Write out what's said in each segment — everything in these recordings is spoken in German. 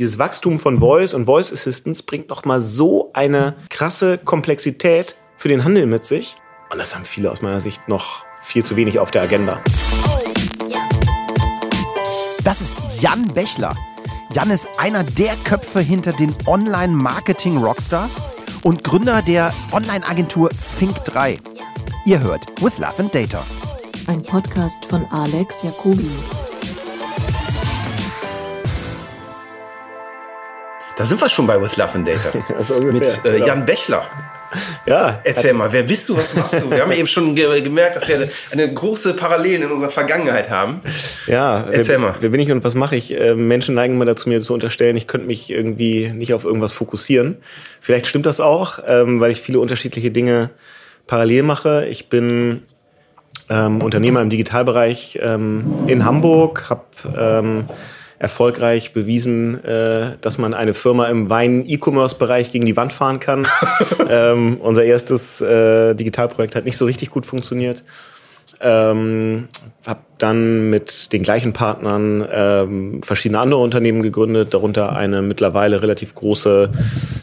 dieses Wachstum von Voice und Voice Assistance bringt noch mal so eine krasse Komplexität für den Handel mit sich. Und das haben viele aus meiner Sicht noch viel zu wenig auf der Agenda. Das ist Jan Bechler. Jan ist einer der Köpfe hinter den Online-Marketing-Rockstars und Gründer der Online-Agentur Think3. Ihr hört With Love and Data. Ein Podcast von Alex Jacobi. Da sind wir schon bei With Love and Data. Also Mit äh, Jan Bechler. Ja, Erzähl mal, wer bist du, was machst du? Wir haben eben schon ge gemerkt, dass wir eine große Parallelen in unserer Vergangenheit haben. Ja, Erzähl wer, mal. Wer bin ich und was mache ich? Äh, Menschen neigen immer dazu, mir zu unterstellen, ich könnte mich irgendwie nicht auf irgendwas fokussieren. Vielleicht stimmt das auch, ähm, weil ich viele unterschiedliche Dinge parallel mache. Ich bin ähm, Unternehmer im Digitalbereich ähm, in Hamburg, habe ähm, erfolgreich bewiesen, äh, dass man eine Firma im Wein-E-Commerce-Bereich gegen die Wand fahren kann. ähm, unser erstes äh, Digitalprojekt hat nicht so richtig gut funktioniert. Ähm, habe dann mit den gleichen Partnern ähm, verschiedene andere Unternehmen gegründet, darunter eine mittlerweile relativ große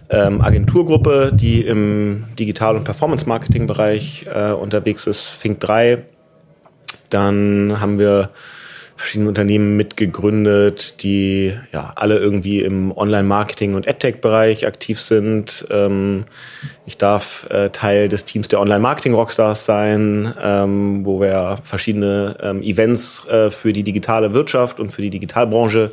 ähm, Agenturgruppe, die im Digital- und Performance-Marketing-Bereich äh, unterwegs ist, Fink3. Dann haben wir verschiedene Unternehmen mitgegründet, die ja alle irgendwie im Online-Marketing und AdTech-Bereich aktiv sind. Ähm, ich darf äh, Teil des Teams der Online-Marketing-Rockstars sein, ähm, wo wir verschiedene ähm, Events äh, für die digitale Wirtschaft und für die Digitalbranche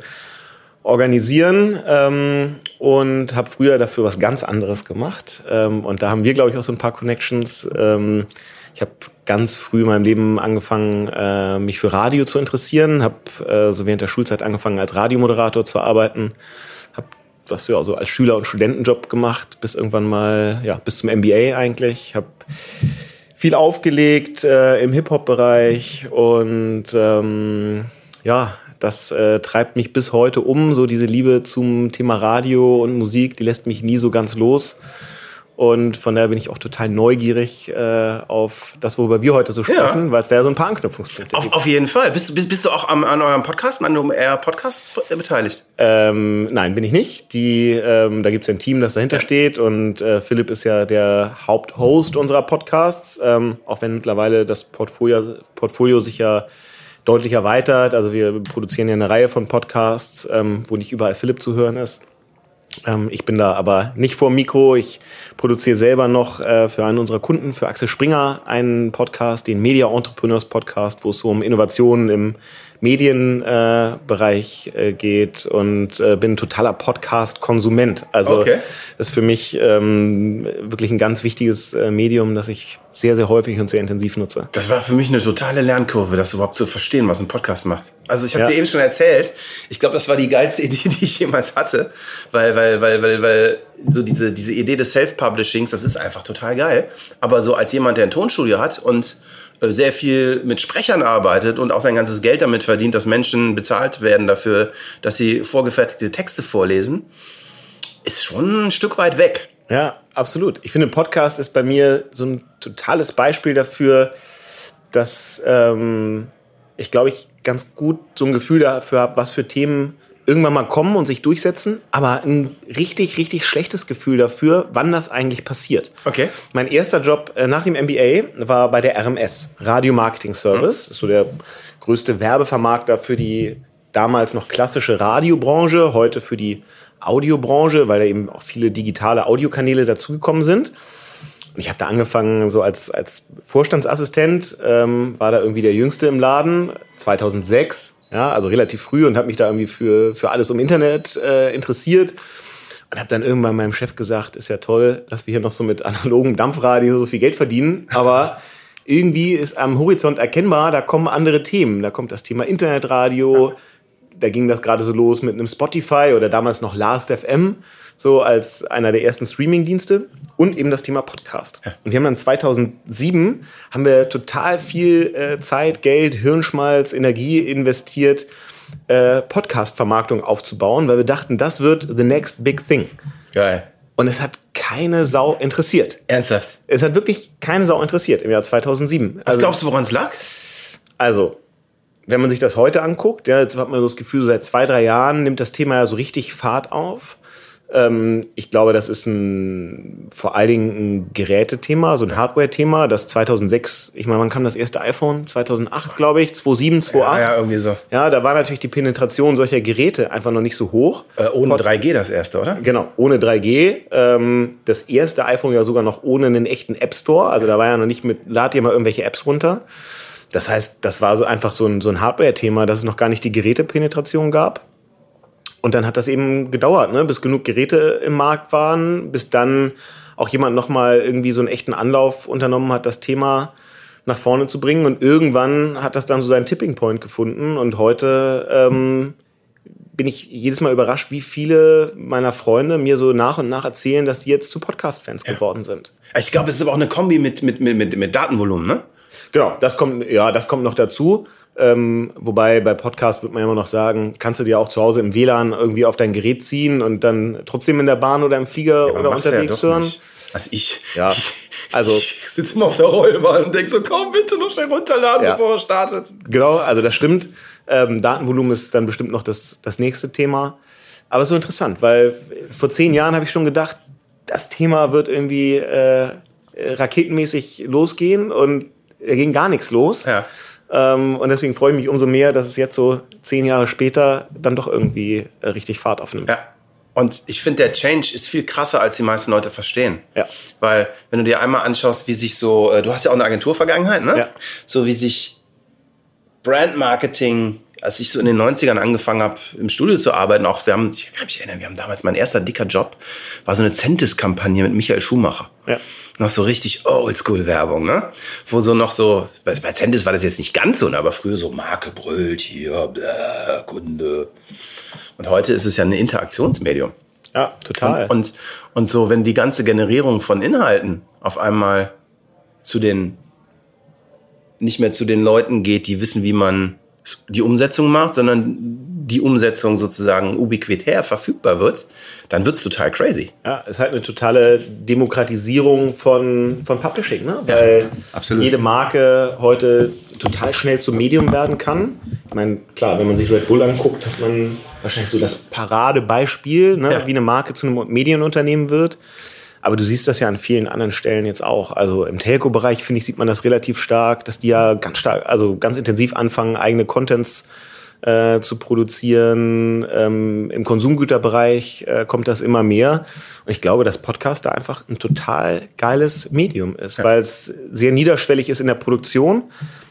organisieren ähm, und habe früher dafür was ganz anderes gemacht. Ähm, und da haben wir, glaube ich, auch so ein paar Connections. Ähm, ich habe ganz früh in meinem Leben angefangen, äh, mich für Radio zu interessieren, habe äh, so während der Schulzeit angefangen, als Radiomoderator zu arbeiten, habe was ja so als Schüler- und Studentenjob gemacht, bis irgendwann mal, ja, bis zum MBA eigentlich, habe viel aufgelegt äh, im Hip-Hop-Bereich und ähm, ja, das äh, treibt mich bis heute um, so diese Liebe zum Thema Radio und Musik, die lässt mich nie so ganz los. Und von daher bin ich auch total neugierig äh, auf das, worüber wir heute so sprechen, Ja. weil es da ja so ein paar Anknüpfungspunkte Auf, gibt. auf jeden Fall. Bist, bist, bist du auch am, an eurem Podcast, an OMR Podcasts beteiligt? Ähm, nein, bin ich nicht. Die, ähm, da gibt es ja ein Team, das dahinter steht und äh, Philipp ist ja der Haupthost unserer Podcasts, ähm, auch wenn mittlerweile das Portfolio, Portfolio sich ja deutlich erweitert. Also wir produzieren ja eine Reihe von Podcasts, ähm, wo nicht überall Philipp zu hören ist. Ähm, ich bin da aber nicht vor Mikro. Ich produziere selber noch äh, für einen unserer Kunden, für Axel Springer, einen Podcast, den Media Entrepreneurs Podcast, wo es so um Innovationen im Medienbereich äh, geht und äh, bin totaler Podcast-Konsument. Also Okay. ist für mich ähm, wirklich ein ganz wichtiges äh, Medium, das ich sehr, sehr häufig und sehr intensiv nutze. Das war für mich eine totale Lernkurve, das überhaupt zu verstehen, was ein Podcast macht. Also ich habe Ja. dir eben schon erzählt, ich glaube, das war die geilste Idee, die ich jemals hatte, weil, weil, weil, weil, weil so diese, diese Idee des Self-Publishings, das ist einfach total geil. Aber so als jemand, der ein Tonstudio hat und äh, sehr viel mit Sprechern arbeitet und auch sein ganzes Geld damit verdient, dass Menschen bezahlt werden dafür, dass sie vorgefertigte Texte vorlesen, ist schon ein Stück weit weg. Ja, absolut. Ich finde, Podcast ist bei mir so ein totales Beispiel dafür, dass ähm, ich glaube, ich ganz gut so ein Gefühl dafür habe, was für Themen irgendwann mal kommen und sich durchsetzen, aber ein richtig, richtig schlechtes Gefühl dafür, wann das eigentlich passiert. Okay. Mein erster Job äh, nach dem MBA war bei der RMS, Radio Marketing Service. Ist so der größte Werbevermarkter für die damals noch klassische Radiobranche, heute für die Audiobranche, weil da eben auch viele digitale Audiokanäle dazugekommen sind. Und ich habe da angefangen so als, als Vorstandsassistent, ähm, war da irgendwie der Jüngste im Laden, 2006, ja, also relativ früh und habe mich da irgendwie für, für alles um Internet äh, interessiert. Und habe dann irgendwann meinem Chef gesagt, ist ja toll, dass wir hier noch so mit analogem Dampfradio so viel Geld verdienen, aber irgendwie ist am Horizont erkennbar, da kommen andere Themen. Da kommt das Thema Internetradio, da ging das gerade so los mit einem Spotify oder damals noch Last.fm, so als einer der ersten Streaming-Dienste und eben das Thema Podcast. Und wir haben dann 2007 haben wir total viel äh, Zeit, Geld, Hirnschmalz, Energie investiert, äh, Podcast-Vermarktung aufzubauen, weil wir dachten, das wird the next big thing. Geil. Und es hat keine Sau interessiert. Ernsthaft. Es hat wirklich keine Sau interessiert im Jahr 2007. Was glaubst du, woran es lag? Also, wenn man sich das heute anguckt, ja, jetzt hat man so das Gefühl, so seit zwei, drei Jahren nimmt das Thema ja so richtig Fahrt auf. Ähm, ich glaube, das ist ein, vor allen Dingen ein Gerätethema, so ein Hardware-Thema, das 2006, ich meine, wann kam das erste iPhone? 2008, glaube ich, 2007, 2008. Ja, ja, irgendwie so. Ja, da war natürlich die Penetration solcher Geräte einfach noch nicht so hoch. Äh, ohne 3G das erste, oder? Genau, ohne 3G. Ähm, das erste iPhone ja sogar noch ohne einen echten App Store. Also da war ja noch nicht mit, lad dir mal irgendwelche Apps runter. Das heißt, das war so einfach so ein, so ein Hardware-Thema, dass es noch gar nicht die Gerätepenetration gab. Und dann hat das eben gedauert, ne, bis genug Geräte im Markt waren, bis dann auch jemand nochmal irgendwie so einen echten Anlauf unternommen hat, das Thema nach vorne zu bringen. Und irgendwann hat das dann so seinen Tipping Point gefunden. Und heute ähm, bin ich jedes Mal überrascht, wie viele meiner Freunde mir so nach und nach erzählen, dass die jetzt zu Podcast-Fans ja. geworden sind. Ich glaube, es ist aber auch eine Kombi mit, mit, mit, mit, mit Datenvolumen, ne? Genau, das kommt, ja, das kommt noch dazu. Ähm, wobei bei Podcast wird man immer noch sagen, kannst du dir auch zu Hause im WLAN irgendwie auf dein Gerät ziehen und dann trotzdem in der Bahn oder im Flieger ja, oder unterwegs ja hören. Nicht. Also ich, ja, also ich sitze immer auf der Rollbahn und denke so, komm bitte noch schnell runterladen, ja. bevor er startet. Genau, also das stimmt. Ähm, Datenvolumen ist dann bestimmt noch das, das nächste Thema. Aber es ist so interessant, weil vor zehn Jahren habe ich schon gedacht, das Thema wird irgendwie äh, raketenmäßig losgehen und da ging gar nichts los. Ja. Ähm, und deswegen freue ich mich umso mehr, dass es jetzt so zehn Jahre später dann doch irgendwie äh, richtig Fahrt aufnimmt. Ja. Und ich finde, der Change ist viel krasser, als die meisten Leute verstehen. Ja. Weil, wenn du dir einmal anschaust, wie sich so, äh, du hast ja auch eine Agenturvergangenheit, ne? Ja. So wie sich Brandmarketing als ich so in den 90ern angefangen habe, im Studio zu arbeiten, auch wir haben, ich kann mich erinnern, wir haben damals mein erster dicker Job, war so eine Centis-Kampagne mit Michael Schumacher. Ja. Noch so richtig Oldschool-Werbung, ne? Wo so noch so, bei, bei Centis war das jetzt nicht ganz so, ne? aber früher so Marke brüllt hier, bläh, Kunde. Und heute ist es ja ein Interaktionsmedium. Ja, total. Und, und, und so, wenn die ganze Generierung von Inhalten auf einmal zu den, nicht mehr zu den Leuten geht, die wissen, wie man die Umsetzung macht, sondern die Umsetzung sozusagen ubiquitär verfügbar wird, dann wird's total crazy. Ja, es ist halt eine totale Demokratisierung von, von Publishing, ne? weil absolut. jede Marke heute total schnell zum Medium werden kann. Ich meine, klar, wenn man sich Red Bull anguckt, hat man wahrscheinlich so das Paradebeispiel, ne? Ja. wie eine Marke zu einem Medienunternehmen wird. Aber du siehst das ja an vielen anderen Stellen jetzt auch. Also im Telco-Bereich, finde ich, sieht man das relativ stark, dass die ja ganz stark, also ganz intensiv anfangen, eigene Contents äh, zu produzieren. Ähm, Im Konsumgüterbereich äh, kommt das immer mehr. Und ich glaube, dass Podcast da einfach ein total geiles Medium ist, ja. weil es sehr niederschwellig ist in der Produktion.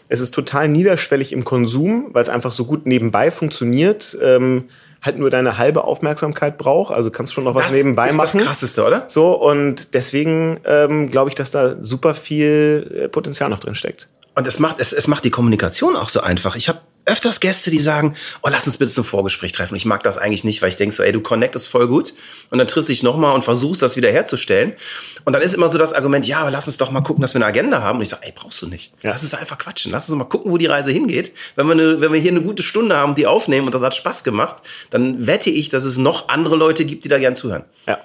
Es ist total niederschwellig im Konsum, weil es einfach so gut nebenbei funktioniert. Ähm, halt nur deine halbe Aufmerksamkeit braucht. Also kannst schon noch was das nebenbei ist machen. Das krasseste, oder? So, und deswegen ähm, glaube ich, dass da super viel äh, Potenzial noch drin steckt. Und es macht, es, es macht die Kommunikation auch so einfach. Ich habe öfters Gäste, die sagen, oh, lass uns bitte zum Vorgespräch treffen. Ich mag das eigentlich nicht, weil ich denke so, ey, du connectest voll gut. Und dann triffst du dich nochmal und versuchst, das wieder herzustellen. Und dann ist immer so das Argument, ja, aber lass uns doch mal gucken, dass wir eine Agenda haben. Und ich sage, ey, brauchst du nicht. Ja. Lass uns einfach quatschen. Lass uns mal gucken, wo die Reise hingeht. Wenn wir, eine, wenn wir hier eine gute Stunde haben, die aufnehmen und das hat Spaß gemacht, dann wette ich, dass es noch andere Leute gibt, die da gern zuhören. Ja,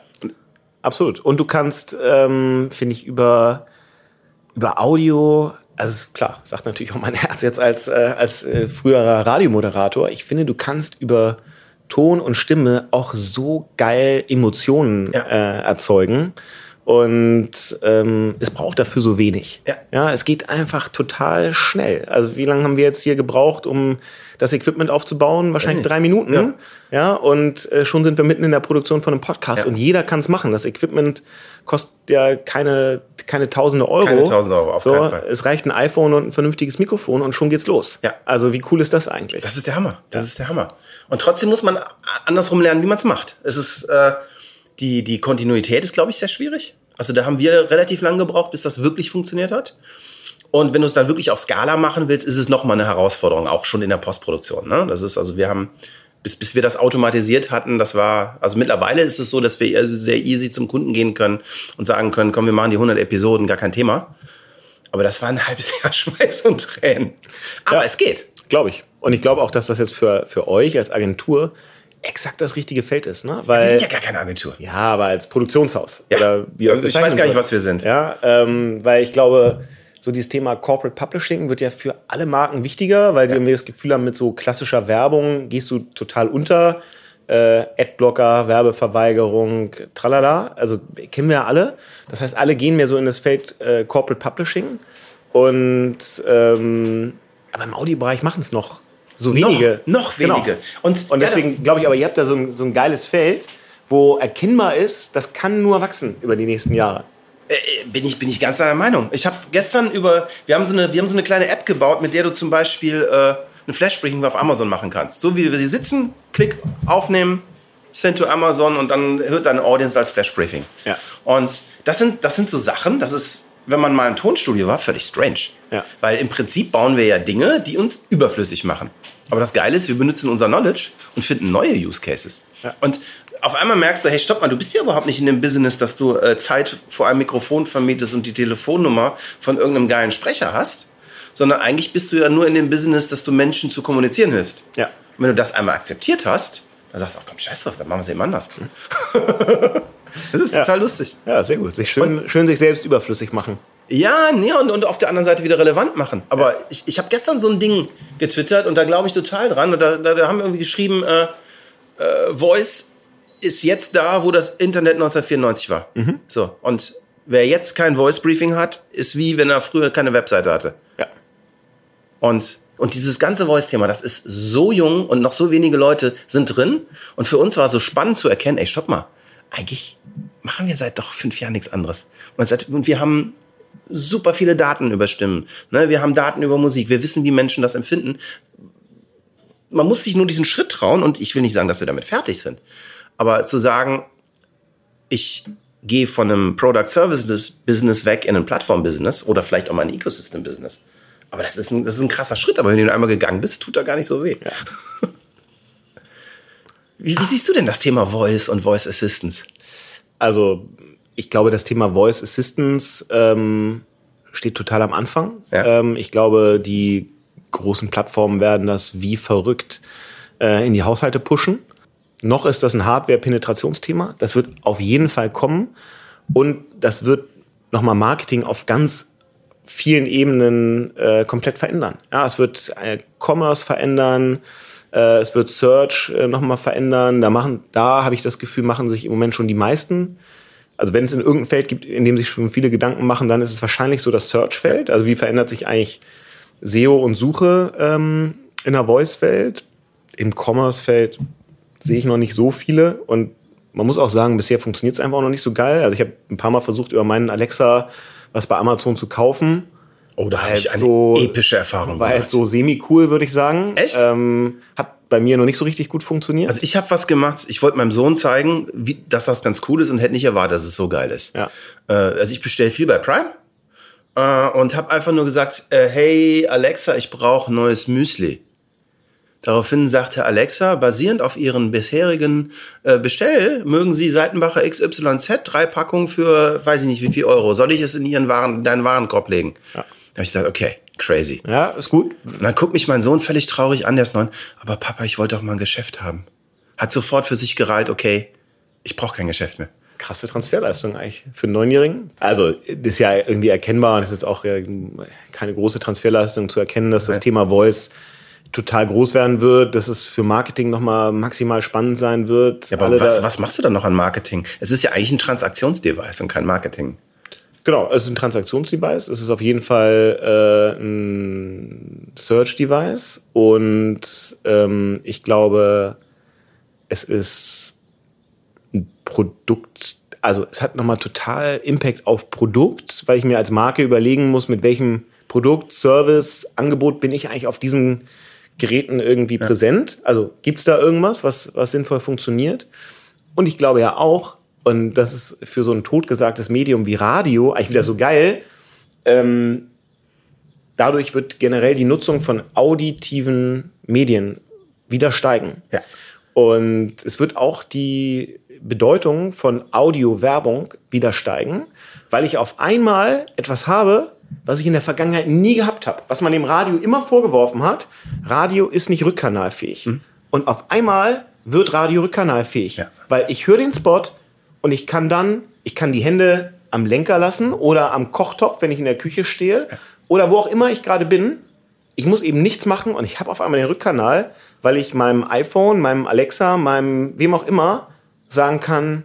absolut. Und du kannst, ähm, finde ich, über, über Audio also klar, sagt natürlich auch mein Herz jetzt als, äh, als äh, früherer Radiomoderator. Ich finde, du kannst über Ton und Stimme auch so geil Emotionen Ja. äh, erzeugen. Und ähm, es braucht dafür so wenig. Ja. ja, es geht einfach total schnell. Also wie lange haben wir jetzt hier gebraucht, um das Equipment aufzubauen? Wahrscheinlich drei Minuten. Ja. Ja, und äh, schon sind wir mitten in der Produktion von einem Podcast Ja. und jeder kann es machen. Das Equipment kostet ja keine, keine tausende Euro. Keine tausend Euro, auf so, keinen Fall. Es reicht ein iPhone und ein vernünftiges Mikrofon und schon geht's los. Ja. Also wie cool ist das eigentlich? Das ist der Hammer. Das ist der Hammer. Und trotzdem muss man andersrum lernen, wie man es macht. Es ist äh, die die Kontinuität ist, glaube ich, sehr schwierig. Also da haben wir relativ lange gebraucht, bis das wirklich funktioniert hat. Und wenn du es dann wirklich auf Skala machen willst, ist es nochmal eine Herausforderung, auch schon in der Postproduktion. Ne? Das ist also, wir haben, bis, bis wir das automatisiert hatten, das war, also mittlerweile ist es so, dass wir sehr easy zum Kunden gehen können und sagen können, komm, wir machen die 100 Episoden, gar kein Thema. Aber das war ein halbes Jahr Schweiß und Tränen. Aber Ja. es geht. Glaube ich. Und ich glaube auch, dass das jetzt für, für euch als Agentur exakt das richtige Feld ist. Ne? Weil, Wir sind ja gar keine Agentur. Ja, aber als Produktionshaus. Ja. Oder wie Ich weiß gar nicht, was wir sind. Ja, ähm, weil ich glaube, so dieses Thema Corporate Publishing wird ja für alle Marken wichtiger, weil die irgendwie das Gefühl haben, mit so klassischer Werbung gehst du total unter. Äh, Adblocker, Werbeverweigerung, tralala. Also kennen wir ja alle. Das heißt, alle gehen mehr so in das Feld äh, Corporate Publishing. Und ähm, aber im Audiobereich machen es noch so wenige. Noch, noch Genau. wenige. Und, Und ja, deswegen glaube ich, aber ihr habt da so ein, so ein geiles Feld, wo erkennbar ist, das kann nur wachsen über die nächsten Jahre. Äh, bin ich, bin ich ganz deiner Meinung. Ich habe gestern über, wir haben, so eine, wir haben so eine kleine App gebaut, mit der du zum Beispiel äh, ein Flashbriefing auf Amazon machen kannst. So wie wir sie sitzen, klick, aufnehmen, send to Amazon und dann hört deine Audience als Flashbriefing. Ja. Und das sind, das sind so Sachen, das ist, wenn man mal im Tonstudio war, völlig strange. Ja. Weil im Prinzip bauen wir ja Dinge, die uns überflüssig machen. Aber das Geile ist, wir benutzen unser Knowledge und finden neue Use Cases. Ja. Und auf einmal merkst du, hey, stopp mal, du bist ja überhaupt nicht in dem Business, dass du äh, Zeit vor einem Mikrofon vermietest und die Telefonnummer von irgendeinem geilen Sprecher hast, sondern eigentlich bist du ja nur in dem Business, dass du Menschen zu kommunizieren hilfst. Ja. Und wenn du das einmal akzeptiert hast, dann sagst du, ach komm, scheiß drauf, dann machen wir es eben anders. das ist Ja. total lustig. Ja, sehr gut. Sich schön, schön sich selbst überflüssig machen. Ja, nee, und, und auf der anderen Seite wieder relevant machen. Aber ich, ich habe gestern so ein Ding getwittert und da glaube ich total dran. Und da, da, da haben wir irgendwie geschrieben, äh, äh, Voice ist jetzt da, wo das Internet 1994 war. So, und wer jetzt kein Voice Briefing hat, ist wie wenn er früher keine Webseite hatte. Ja. Und, und dieses ganze Voice-Thema, das ist so jung und noch so wenige Leute sind drin. Und für uns war so spannend zu erkennen, ey, stopp mal, eigentlich machen wir seit doch fünf Jahren nichts anderes. Und, seit, und wir haben super viele Daten über Stimmen. Ne? Wir haben Daten über Musik. Wir wissen, wie Menschen das empfinden. Man muss sich nur diesen Schritt trauen und ich will nicht sagen, dass wir damit fertig sind. Aber zu sagen, ich gehe von einem Product Services Business weg in ein Plattform Business oder vielleicht auch mal ein Ecosystem Business. Aber das ist ein, das ist ein krasser Schritt. Aber wenn du einmal gegangen bist, tut er gar nicht so weh. Wie, wie siehst du denn das Thema Voice und Voice Assistance? Also, ich glaube, das Thema Voice Assistance ähm, steht total am Anfang. Ja. Ähm, ich glaube, die großen Plattformen werden das wie verrückt äh, in die Haushalte pushen. Noch ist das ein Hardware-Penetrationsthema. Das wird auf jeden Fall kommen. Und das wird nochmal Marketing auf ganz vielen Ebenen äh, komplett verändern. Ja, es wird äh, Commerce verändern, äh, es wird Search äh, nochmal verändern. Da machen, da habe ich das Gefühl, machen sich im Moment schon die meisten. Also wenn es in irgendein Feld gibt, in dem sich schon viele Gedanken machen, dann ist es wahrscheinlich so das Search-Feld. Also wie verändert sich eigentlich SEO und Suche ähm, in der Voice-Welt? Im Commerce-Feld sehe ich noch nicht so viele und man muss auch sagen, bisher funktioniert es einfach auch noch nicht so geil. Also ich habe ein paar Mal versucht, über meinen Alexa was bei Amazon zu kaufen. Oh, da habe ich eine so- epische Erfahrung War gemacht. jetzt so semi-cool, würde ich sagen. Echt? Ähm, hat bei mir noch nicht so richtig gut funktioniert. Also ich habe was gemacht, ich wollte meinem Sohn zeigen, wie, dass das ganz cool ist und hätte nicht erwartet, dass es so geil ist. Ja. Äh, also ich bestelle viel bei Prime äh, und habe einfach nur gesagt, äh, hey Alexa, ich brauche neues Müsli. Daraufhin sagte Alexa, basierend auf ihren bisherigen äh, Bestell, mögen Sie Seitenbacher XYZ, drei Packungen für, weiß ich nicht wie viel Euro. Soll ich es in Ihren Waren, in deinen Warenkorb legen? Ja. Da habe ich gesagt, okay, crazy. ja, ist gut. Und dann guckt mich mein Sohn völlig traurig an, der ist neun. Aber Papa, ich wollte doch mal ein Geschäft haben. Hat sofort für sich gereilt, okay, ich brauche kein Geschäft mehr. Krasse Transferleistung eigentlich für einen Neunjährigen. Also das ist ja irgendwie erkennbar und ist jetzt auch äh, keine große Transferleistung zu erkennen, dass das Nein. Thema Voice total groß werden wird, dass es für Marketing nochmal maximal spannend sein wird. Ja, aber Alle was, was machst du dann noch an Marketing? Es ist ja eigentlich ein Transaktionsdevice und kein Marketing. Genau, es ist ein Transaktionsdevice. Es ist auf jeden Fall äh, ein Search-Device. Und ähm, ich glaube, es ist ein Produkt, also es hat nochmal total Impact auf Produkt, weil ich mir als Marke überlegen muss, mit welchem Produkt, Service, Angebot bin ich eigentlich auf diesen Geräten irgendwie präsent. Also gibt's da irgendwas, was, was sinnvoll funktioniert? Und ich glaube ja auch, und das ist für so ein totgesagtes Medium wie Radio eigentlich wieder so geil, ähm, dadurch wird generell die Nutzung von auditiven Medien wieder steigen. Ja. Und es wird auch die Bedeutung von Audio-Werbung wieder steigen, weil ich auf einmal etwas habe, was ich in der Vergangenheit nie gehabt habe. Was man dem Radio immer vorgeworfen hat, Radio ist nicht rückkanalfähig. Und auf einmal wird Radio rückkanalfähig, Ja. weil ich höre den Spot und ich kann dann, ich kann die Hände am Lenker lassen oder am Kochtopf, wenn ich in der Küche stehe oder wo auch immer ich gerade bin. Ich muss eben nichts machen und ich habe auf einmal den Rückkanal, weil ich meinem iPhone, meinem Alexa, meinem wem auch immer sagen kann,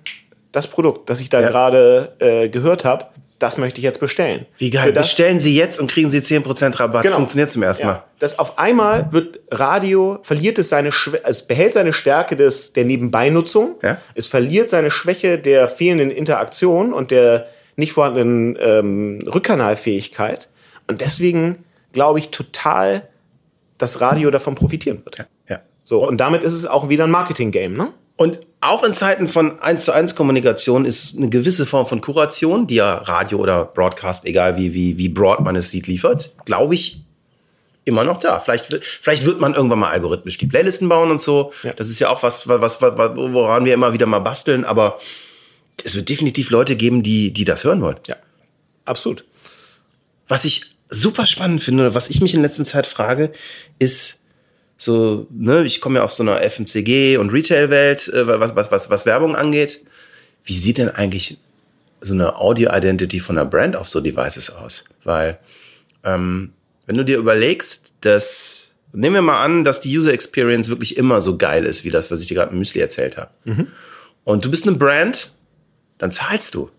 das Produkt, das ich da Ja. gerade äh, gehört habe, das möchte ich jetzt bestellen. Wie geil. Das, Bestellen Sie jetzt und kriegen Sie 10% Rabatt. Genau. Funktioniert zum ersten Mal. ja, das auf einmal wird Radio, verliert es seine, Schwä- es behält seine Stärke des, der Nebenbeinutzung. Ja. Es verliert seine Schwäche der fehlenden Interaktion und der nicht vorhandenen ähm, Rückkanalfähigkeit. Und deswegen glaube ich total, dass Radio davon profitieren wird. Ja. So, und damit ist es auch wieder ein Marketing-Game, ne? Und auch in Zeiten von 1 zu 1 Kommunikation ist eine gewisse Form von Kuration, die ja Radio oder Broadcast, egal wie, wie, wie broad man es sieht, liefert, glaube ich, immer noch da. Vielleicht wird, vielleicht wird man irgendwann mal algorithmisch die Playlisten bauen und so. Ja. Das ist ja auch was, was, was, woran wir immer wieder mal basteln, aber es wird definitiv Leute geben, die, die das hören wollen. Ja. Absolut. Was ich super spannend finde, oder was ich mich in letzter Zeit frage, ist so, ne, ich komme ja aus so einer FMCG und Retail-Welt, äh, was, was, was, was Werbung angeht. Wie sieht denn eigentlich so eine Audio-Identity von einer Brand auf so Devices aus? Weil, ähm, wenn du dir überlegst, dass, nehmen wir mal an, dass die User Experience wirklich immer so geil ist, wie das, was ich dir gerade im Müsli erzählt habe. Und du bist eine Brand, dann zahlst du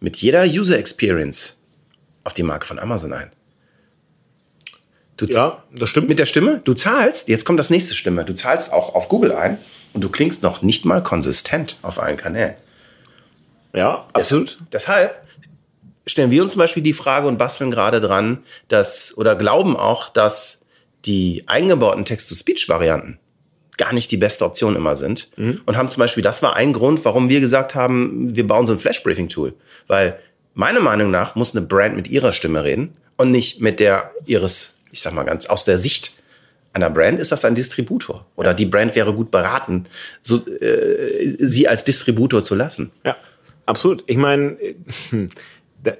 mit jeder User Experience auf die Marke von Amazon ein. Du Ja, das stimmt. mit der Stimme, du zahlst, jetzt kommt das nächste Stimme, du zahlst auch auf Google ein und du klingst noch nicht mal konsistent auf allen Kanälen. ja, absolut. Deshalb stellen wir uns zum Beispiel die Frage und basteln gerade dran, dass, oder glauben auch, dass die eingebauten Text-to-Speech-Varianten gar nicht die beste Option immer sind. Und haben zum Beispiel, das war ein Grund, warum wir gesagt haben, wir bauen so ein Flash-Briefing-Tool. Weil meiner Meinung nach muss eine Brand mit ihrer Stimme reden und nicht mit der ihres, ich sag mal ganz, aus der Sicht einer Brand ist das ein Distributor. Oder die Brand wäre gut beraten, so, äh, sie als Distributor zu lassen. Ja, absolut. Ich meine, äh, da,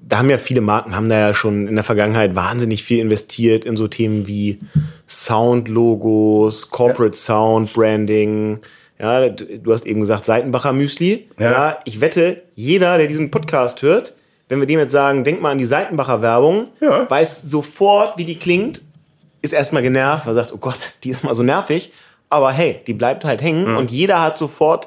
da haben ja viele Marken, haben da ja schon in der Vergangenheit wahnsinnig viel investiert in so Themen wie Sound-Logos, Corporate Sound, Branding. Ja, du, du hast eben gesagt, Seitenbacher Müsli. Ja. Ja. ich wette, jeder, der diesen Podcast hört, wenn wir dem jetzt sagen, denk mal an die Seitenbacher Werbung, Ja. weiß sofort, wie die klingt, ist erstmal genervt, weil er sagt, oh Gott, die ist mal so nervig. Aber hey, die bleibt halt hängen und jeder hat sofort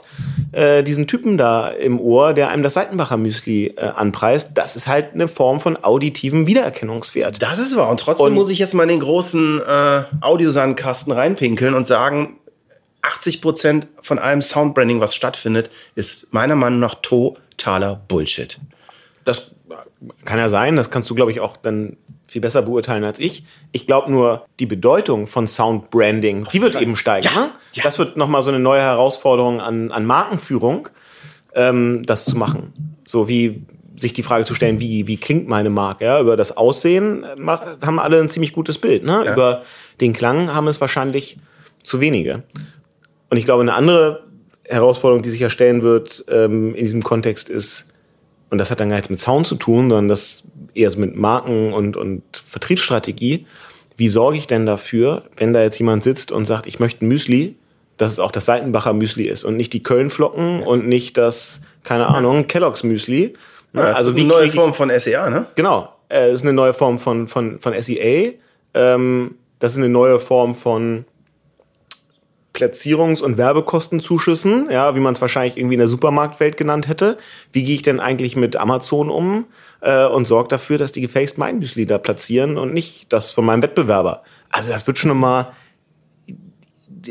äh, diesen Typen da im Ohr, der einem das Seitenbacher Müsli äh, anpreist. Das ist halt eine Form von auditivem Wiedererkennungswert. Das ist wahr. Und trotzdem Und- muss ich jetzt mal in den großen äh, Audiosandkasten reinpinkeln und sagen, 80 Prozent von allem Soundbranding, was stattfindet, ist meiner Meinung nach totaler Bullshit. Das kann ja sein, das kannst du, glaube ich, auch dann viel besser beurteilen als ich. Ich glaube nur, die Bedeutung von Soundbranding, die wird eben steigen. Ja, ne? ja. Das wird nochmal so eine neue Herausforderung an, an Markenführung, ähm, das zu machen. So wie sich die Frage zu stellen, wie, wie klingt meine Marke? Ja? Über das Aussehen äh, haben alle ein ziemlich gutes Bild. Ne? Ja. Über den Klang haben es wahrscheinlich zu wenige. Und ich glaube, eine andere Herausforderung, die sich ja stellen wird ähm, in diesem Kontext ist, und das hat dann gar nichts mit Sound zu tun, sondern das eher so mit Marken und, und Vertriebsstrategie. Wie sorge ich denn dafür, wenn da jetzt jemand sitzt und sagt, ich möchte ein Müsli, dass es auch das Seitenbacher Müsli ist und nicht die Kölnflocken und nicht das, keine Ahnung, Kellogg's Müsli. Ne? Ja, also also wie eine neue Form von SEA, ne? Genau, äh, das ist eine neue Form von, von, von SEA. Ähm, das ist eine neue Form von Platzierungs- und Werbekostenzuschüssen, ja, wie man es wahrscheinlich irgendwie in der Supermarktwelt genannt hätte. Wie gehe ich denn eigentlich mit Amazon um äh, und sorge dafür, dass die gefälligst mein Müsli da platzieren und nicht das von meinem Wettbewerber? Also das wird schon mal,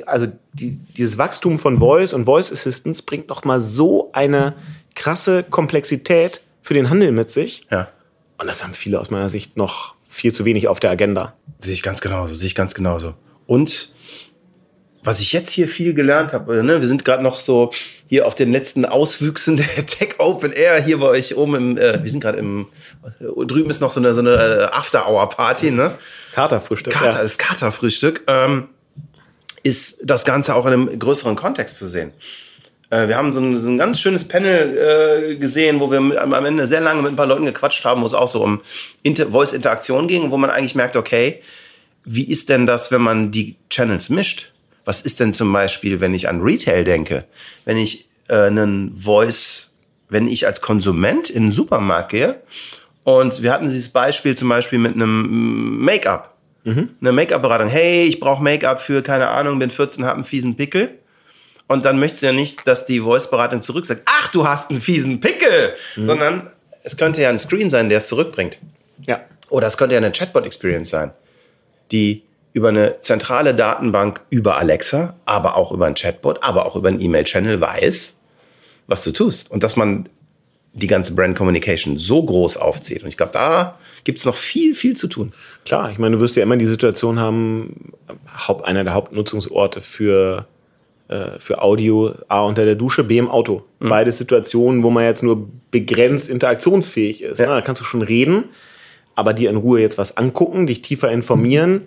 also die, dieses Wachstum von Voice und Voice Assistance bringt noch mal so eine krasse Komplexität für den Handel mit sich. Ja. Und das haben viele aus meiner Sicht noch viel zu wenig auf der Agenda. Sehe ich ganz genauso, sehe ich ganz genauso. Und was ich jetzt hier viel gelernt habe, ne, wir sind gerade noch so hier auf den letzten Auswüchsen der Tech Open Air hier bei euch oben im, äh, wir sind gerade im, äh, drüben ist noch so eine, so eine äh, After-Hour-Party, ne? Katerfrühstück. Kater, ja. das Katerfrühstück, ähm, ist das Ganze auch in einem größeren Kontext zu sehen. Äh, wir haben so ein, so ein ganz schönes Panel äh, gesehen, wo wir mit, am am Ende sehr lange mit ein paar Leuten gequatscht haben, wo es auch so um Inter Voice-Interaktion ging, wo man eigentlich merkt, okay, wie ist denn das, wenn man die Channels mischt? Was ist denn zum Beispiel, wenn ich an Retail denke, wenn ich äh, einen Voice wenn ich als Konsument in den Supermarkt gehe und wir hatten dieses Beispiel zum Beispiel mit einem Make-up. Eine Make-up-Beratung. Hey, ich brauche Make-up für, keine Ahnung, bin 14, habe einen fiesen Pickel. Und dann möchtest du ja nicht, dass die Voice-Beratung zurück sagt, ach, du hast einen fiesen Pickel, sondern es könnte ja ein Screen sein, der es zurückbringt. Ja. Oder es könnte ja eine Chatbot-Experience sein, die über eine zentrale Datenbank über Alexa, aber auch über ein Chatbot, aber auch über einen E-Mail-Channel weiß, was du tust. Und dass man die ganze Brand Communication so groß aufzieht. Und ich glaube, da gibt es noch viel, viel zu tun. Klar, ich meine, du wirst ja immer die Situation haben, Haupt, einer der Hauptnutzungsorte für, äh, für Audio, A unter der Dusche, B im Auto. Beide Situationen, wo man jetzt nur begrenzt interaktionsfähig ist. Ja. Ne? Da kannst du schon reden, aber dir in Ruhe jetzt was angucken, dich tiefer informieren,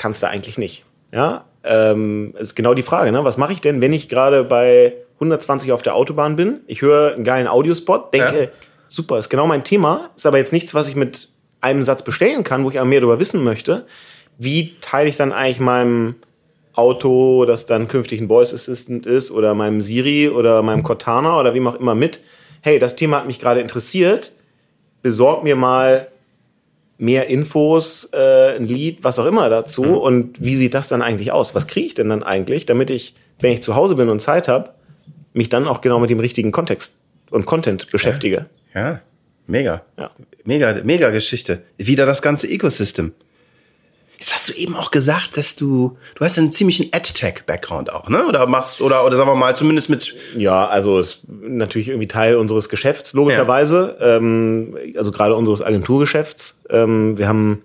kannst du eigentlich nicht. Ja, ähm, ist genau die Frage, ne? Was mache ich denn, wenn ich gerade bei 120 auf der Autobahn bin? Ich höre einen geilen Audiospot, denke, Ja. super, ist genau mein Thema, ist aber jetzt nichts, was ich mit einem Satz bestellen kann, wo ich aber mehr darüber wissen möchte. Wie teile ich dann eigentlich meinem Auto, das dann künftig ein Voice Assistant ist, oder meinem Siri oder meinem Cortana oder wem auch immer mit, hey, das Thema hat mich gerade interessiert, besorg mir mal mehr Infos, äh, ein Lied, was auch immer dazu. Und wie sieht das dann eigentlich aus? Was kriege ich denn dann eigentlich, damit ich, wenn ich zu Hause bin und Zeit habe, mich dann auch genau mit dem richtigen Kontext und Content beschäftige? Ja, mega. Ja. Mega, mega Geschichte. Wieder das ganze Ecosystem. Jetzt hast du eben auch gesagt, dass du, du hast einen ziemlichen AdTech-Background auch, ne? Oder machst, oder, oder sagen wir mal, zumindest mit, Ja, also ist natürlich irgendwie Teil unseres Geschäfts, logischerweise. Ähm, also gerade unseres Agenturgeschäfts. Ähm, wir haben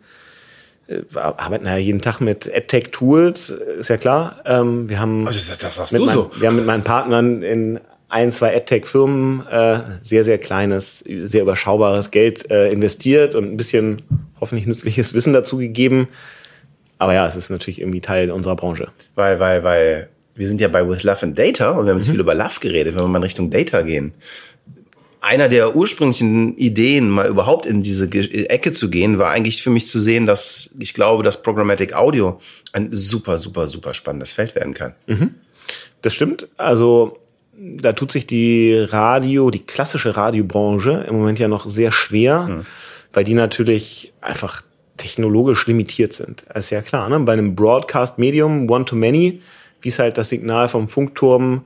äh, arbeiten ja jeden Tag mit AdTech-Tools, ist ja klar. Ähm, wir haben Also das, das sagst mit du mein, so. wir haben mit meinen Partnern in ein, zwei AdTech-Firmen äh, sehr, sehr kleines, sehr überschaubares Geld äh, investiert und ein bisschen hoffentlich nützliches Wissen dazu gegeben. Aber ja, es ist natürlich irgendwie Teil unserer Branche. Weil, weil, weil, wir sind ja bei With Love and Data und wir haben jetzt viel über Love geredet, wenn wir mal in Richtung Data gehen. Einer der ursprünglichen Ideen, mal überhaupt in diese Ecke zu gehen, war eigentlich für mich zu sehen, dass ich glaube, dass Programmatic Audio ein super, super, super spannendes Feld werden kann. Das stimmt. Also da tut sich die Radio, die klassische Radiobranche im Moment ja noch sehr schwer, weil die natürlich einfach technologisch limitiert sind. Das ist ja klar, ne? Bei einem Broadcast-Medium, One-to-Many, wie es halt das Signal vom Funkturm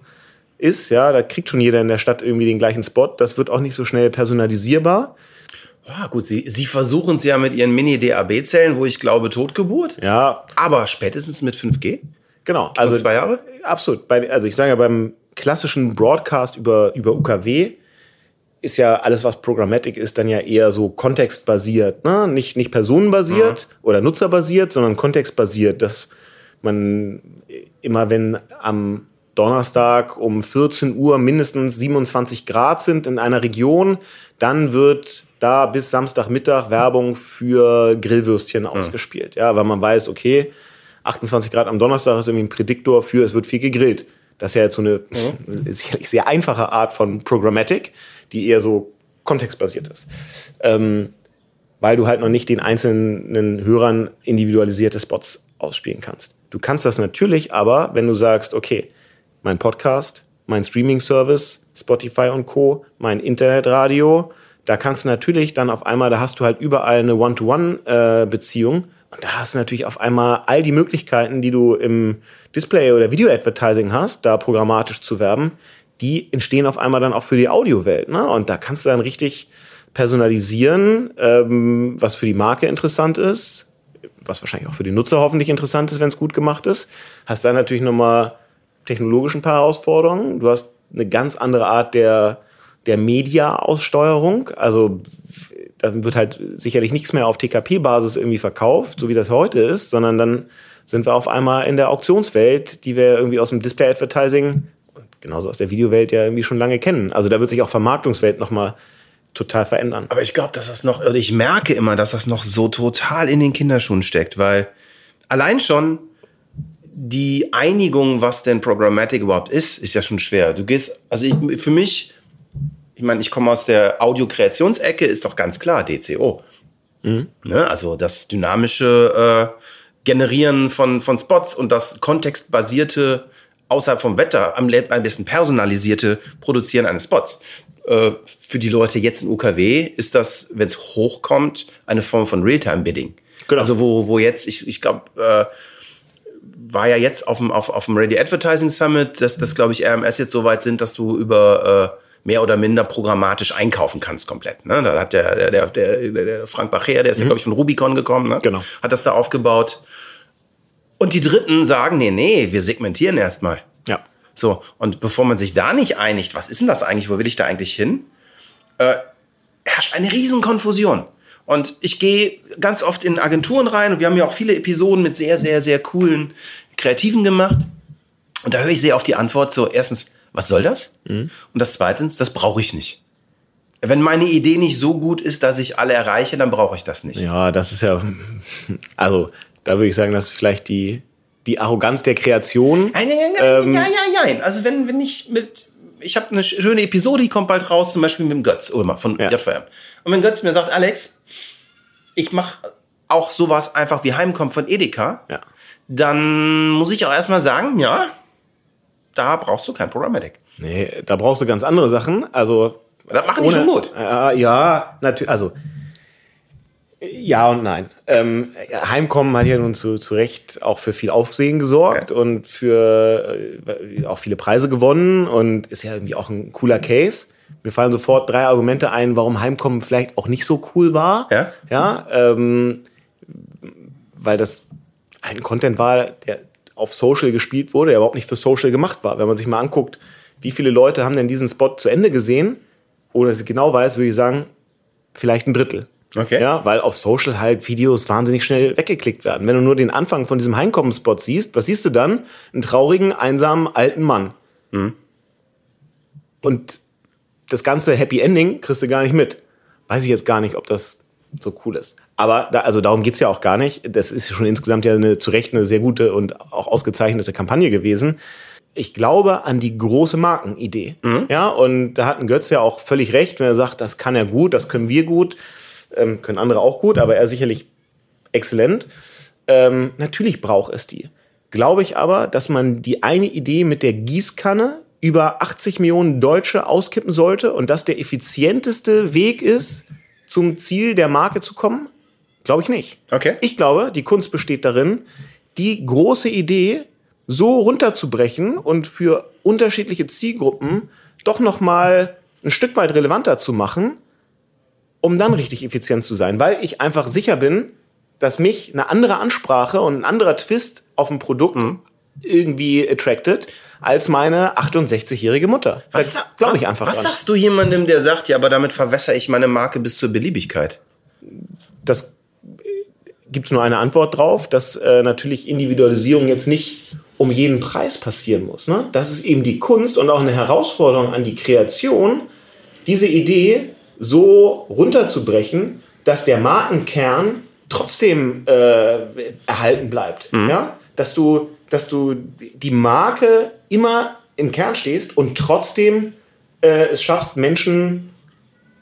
ist, ja, da kriegt schon jeder in der Stadt irgendwie den gleichen Spot. Das wird auch nicht so schnell personalisierbar. Ja, gut, Sie, Sie versuchen es ja mit Ihren Mini-DAB-Zellen, wo ich glaube, Totgeburt. Ja, Aber spätestens mit 5G? genau. Also Also zwei Jahre? Absolut. Bei, also ich sage ja, beim klassischen Broadcast über, über UKW ist ja alles, was Programmatic ist, dann ja eher so kontextbasiert. Ne? Nicht, nicht personenbasiert oder nutzerbasiert, sondern kontextbasiert, dass man immer, wenn am Donnerstag um 14 Uhr mindestens 27 Grad sind in einer Region, dann wird da bis Samstagmittag Werbung für Grillwürstchen ausgespielt. Ja, weil man weiß, okay, 28 Grad am Donnerstag ist irgendwie ein Prädiktor für, es wird viel gegrillt. Das ist ja jetzt so eine sicherlich sehr einfache Art von Programmatic, die eher so kontextbasiert ist. Ähm, weil du halt noch nicht den einzelnen Hörern individualisierte Spots ausspielen kannst. Du kannst das natürlich aber, wenn du sagst, okay, mein Podcast, mein Streaming-Service, Spotify und Co., mein Internetradio, da kannst du natürlich dann auf einmal, da hast du halt überall eine One-to-One-Beziehung und da hast du natürlich auf einmal all die Möglichkeiten, die du im Display- oder Video-Advertising hast, da programmatisch zu werben, die entstehen auf einmal dann auch für die Audiowelt. Ne? Und da kannst du dann richtig personalisieren, ähm, was für die Marke interessant ist, was wahrscheinlich auch für die Nutzer hoffentlich interessant ist, wenn es gut gemacht ist. Hast dann natürlich nochmal technologisch ein paar Herausforderungen. Du hast eine ganz andere Art der, der Media-Aussteuerung. Also dann wird halt sicherlich nichts mehr auf TKP-Basis irgendwie verkauft, so wie das heute ist, sondern dann sind wir auf einmal in der Auktionswelt, die wir irgendwie aus dem Display-Advertising genauso aus der Videowelt ja irgendwie schon lange kennen. Also da wird sich auch Vermarktungswelt nochmal total verändern. Aber ich glaube, dass das noch, oder ich merke immer, dass das noch so total in den Kinderschuhen steckt, weil allein schon die Einigung, was denn Programmatic überhaupt ist, ist ja schon schwer. Du gehst, also ich, für mich, ich meine, ich komme aus der Audiokreationsecke, ist doch ganz klar DCO. Ne? Also das dynamische äh, Generieren von, von Spots und das kontextbasierte, außerhalb vom Wetter, am, besten personalisierte Produzieren eines Spots. äh, für die Leute jetzt in UKW ist das, wenn es hochkommt, eine Form von Realtime-Bidding. Genau. Also wo, wo jetzt, ich, ich glaube, äh, war ja jetzt auf dem, auf, auf dem Radio Advertising Summit, dass das, glaube ich, RMS jetzt so weit sind, dass du über äh, mehr oder minder programmatisch einkaufen kannst komplett. Ne? Da hat der, der, der, der Frank Bacher, der ist ja, glaube ich, von Rubicon gekommen, ne? Genau. hat das da aufgebaut. Und die Dritten sagen, nee, nee, wir segmentieren erstmal. Ja. So, und bevor man sich da nicht einigt, was ist denn das eigentlich, wo will ich da eigentlich hin, äh, herrscht eine riesen Konfusion. Und ich gehe ganz oft in Agenturen rein und wir haben ja auch viele Episoden mit sehr, sehr, sehr coolen Kreativen gemacht. Und da höre ich sehr auf die Antwort so, erstens, was soll das? Und das zweitens, das brauche ich nicht. Wenn meine Idee nicht so gut ist, dass ich alle erreiche, dann brauche ich das nicht. Ja, das ist ja, also da würde ich sagen, das ist vielleicht die, die Arroganz der Kreation. Nein, nein, nein, Ähm, ja, ja, ja. Also wenn, wenn ich mit, ich habe eine schöne Episode, die kommt bald raus, zum Beispiel mit dem Götz Ulmer von Ja. JVM. Und wenn Götz mir sagt, Alex, ich mache auch sowas einfach wie Heimkommen von Edeka, Ja. dann muss ich auch erstmal sagen, ja, da brauchst du kein Programmatic. Nee, da brauchst du ganz andere Sachen. Also Das machen die schon gut. Ja, ja natürlich. Also ja und nein. Ähm, Heimkommen hat ja nun zu, zu Recht auch für viel Aufsehen gesorgt Ja. und für äh, auch viele Preise gewonnen und ist ja irgendwie auch ein cooler Case. Mir fallen sofort drei Argumente ein, warum Heimkommen vielleicht auch nicht so cool war. Ja? Ja, ähm, weil das ein Content war, der auf Social gespielt wurde, der überhaupt nicht für Social gemacht war. Wenn man sich mal anguckt, wie viele Leute haben denn diesen Spot zu Ende gesehen, ohne dass ich genau weiß, würde ich sagen, vielleicht ein Drittel. Okay. Ja, weil auf Social halt Videos wahnsinnig schnell weggeklickt werden. Wenn du nur den Anfang von diesem Heimkommen-Spot siehst, was siehst du dann? Einen traurigen, einsamen, alten Mann. Und das ganze Happy Ending kriegst du gar nicht mit. Weiß ich jetzt gar nicht, ob das so cool ist. Aber da, also darum geht's ja auch gar nicht. Das ist schon insgesamt ja eine, zu Recht eine sehr gute und auch ausgezeichnete Kampagne gewesen. Ich glaube an die große Markenidee. Ja, und da hat ein Götz ja auch völlig recht, wenn er sagt, das kann er gut, das können wir gut, ähm, können andere auch gut, aber er sicherlich exzellent. Ähm, natürlich braucht es die. Glaube ich aber, dass man die eine Idee mit der Gießkanne über 80 Millionen Deutsche auskippen sollte und das der effizienteste Weg ist, zum Ziel der Marke zu kommen? Glaube ich nicht. Okay. Ich glaube, die Kunst besteht darin, die große Idee so runterzubrechen und für unterschiedliche Zielgruppen doch noch mal ein Stück weit relevanter zu machen, um dann richtig effizient zu sein, weil ich einfach sicher bin, dass mich eine andere Ansprache und ein anderer Twist auf ein Produkt irgendwie attracted als meine 68-jährige Mutter. Was glaube ich einfach Was dran. sagst du jemandem, der sagt, ja, aber damit verwässere ich meine Marke bis zur Beliebigkeit? das gibt es nur eine Antwort drauf, dass äh, natürlich Individualisierung jetzt nicht um jeden Preis passieren muss. Ne? Das ist eben die Kunst und auch eine Herausforderung an die Kreation, diese Idee so runterzubrechen, dass der Markenkern trotzdem äh, erhalten bleibt. Ja? Dass, du, dass du die Marke immer im Kern stehst und trotzdem äh, es schaffst, Menschen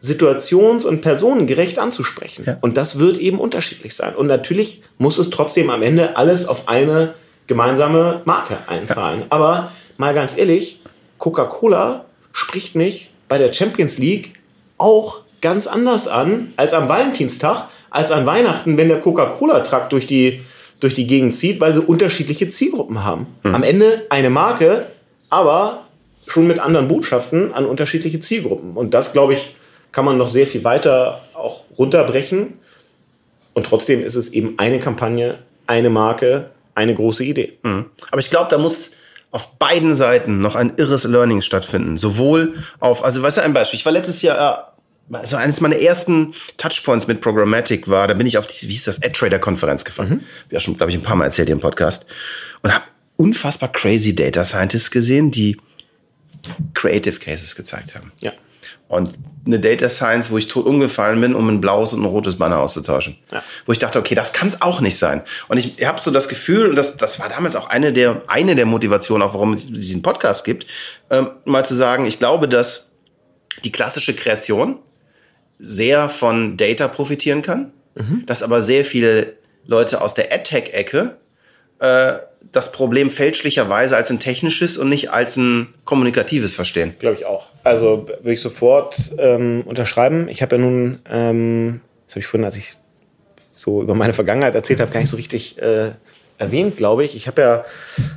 situations- und personengerecht anzusprechen. Ja. Und das wird eben unterschiedlich sein. Und natürlich muss es trotzdem am Ende alles auf eine gemeinsame Marke einzahlen. Aber mal ganz ehrlich, Coca-Cola spricht mich bei der Champions League auch ganz anders an als am Valentinstag, als an Weihnachten, wenn der Coca-Cola-Trakt durch die, durch die Gegend zieht, weil sie unterschiedliche Zielgruppen haben. Am Ende eine Marke, aber schon mit anderen Botschaften an unterschiedliche Zielgruppen. Und das, glaube ich, kann man noch sehr viel weiter auch runterbrechen. Und trotzdem ist es eben eine Kampagne, eine Marke, eine große Idee. Aber ich glaube, da muss auf beiden Seiten noch ein irres Learning stattfinden. Sowohl auf, also weißt du, ein Beispiel. Ich war letztes Jahr, also eines meiner ersten Touchpoints mit Programmatic war, da bin ich auf die, wie hieß das, AdTrader-Konferenz gefahren. Mhm. Ja, schon, glaube ich, ein paar Mal erzählt im Podcast. Und habe unfassbar crazy Data Scientists gesehen, die Creative Cases gezeigt haben. Ja. Und eine Data Science, wo ich tot umgefallen bin, um ein blaues und ein rotes Banner auszutauschen. Ja. Wo ich dachte, okay, das kann es auch nicht sein. Und ich habe so das Gefühl, und das, das war damals auch eine der, eine der Motivationen, auch warum es diesen Podcast gibt, ähm, mal zu sagen, ich glaube, dass die klassische Kreation sehr von Data profitieren kann, dass aber sehr viele Leute aus der AdTech-Ecke äh, das Problem fälschlicherweise als ein technisches und nicht als ein kommunikatives verstehen. Glaube ich auch. Also würde ich sofort ähm, unterschreiben. Ich habe ja nun, ähm, das habe ich vorhin, als ich so über meine Vergangenheit erzählt habe, gar nicht so richtig äh, erwähnt, glaube ich. Ich habe ja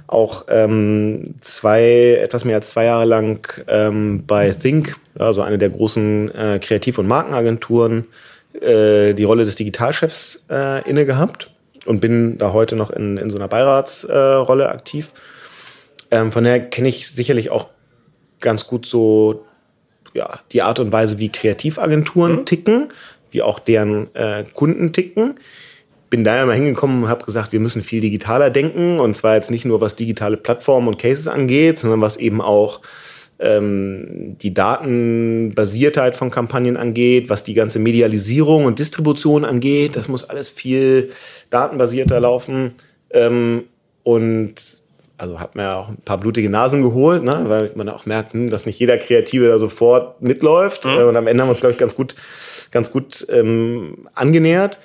auch ähm, zwei, etwas mehr als zwei Jahre lang ähm, bei Think, also eine der großen äh, Kreativ- und Markenagenturen, äh, die Rolle des Digitalchefs äh, inne gehabt und bin da heute noch in, in so einer Beiratsrolle äh, aktiv. Ähm, von daher kenne ich sicherlich auch ganz gut so ja, die Art und Weise, wie Kreativagenturen mhm. ticken, wie auch deren äh, Kunden ticken. Bin da ja mal hingekommen und habe gesagt, wir müssen viel digitaler denken. Und zwar jetzt nicht nur was digitale Plattformen und Cases angeht, sondern was eben auch ähm, die Datenbasiertheit von Kampagnen angeht, was die ganze Medialisierung und Distribution angeht. Das muss alles viel datenbasierter laufen. Ähm, und also hat mir auch ein paar blutige Nasen geholt, ne? weil man auch merkt, hm, dass nicht jeder Kreative da sofort mitläuft. Mhm. Und am Ende haben wir uns, glaube ich, ganz gut, ganz gut ähm, angenähert.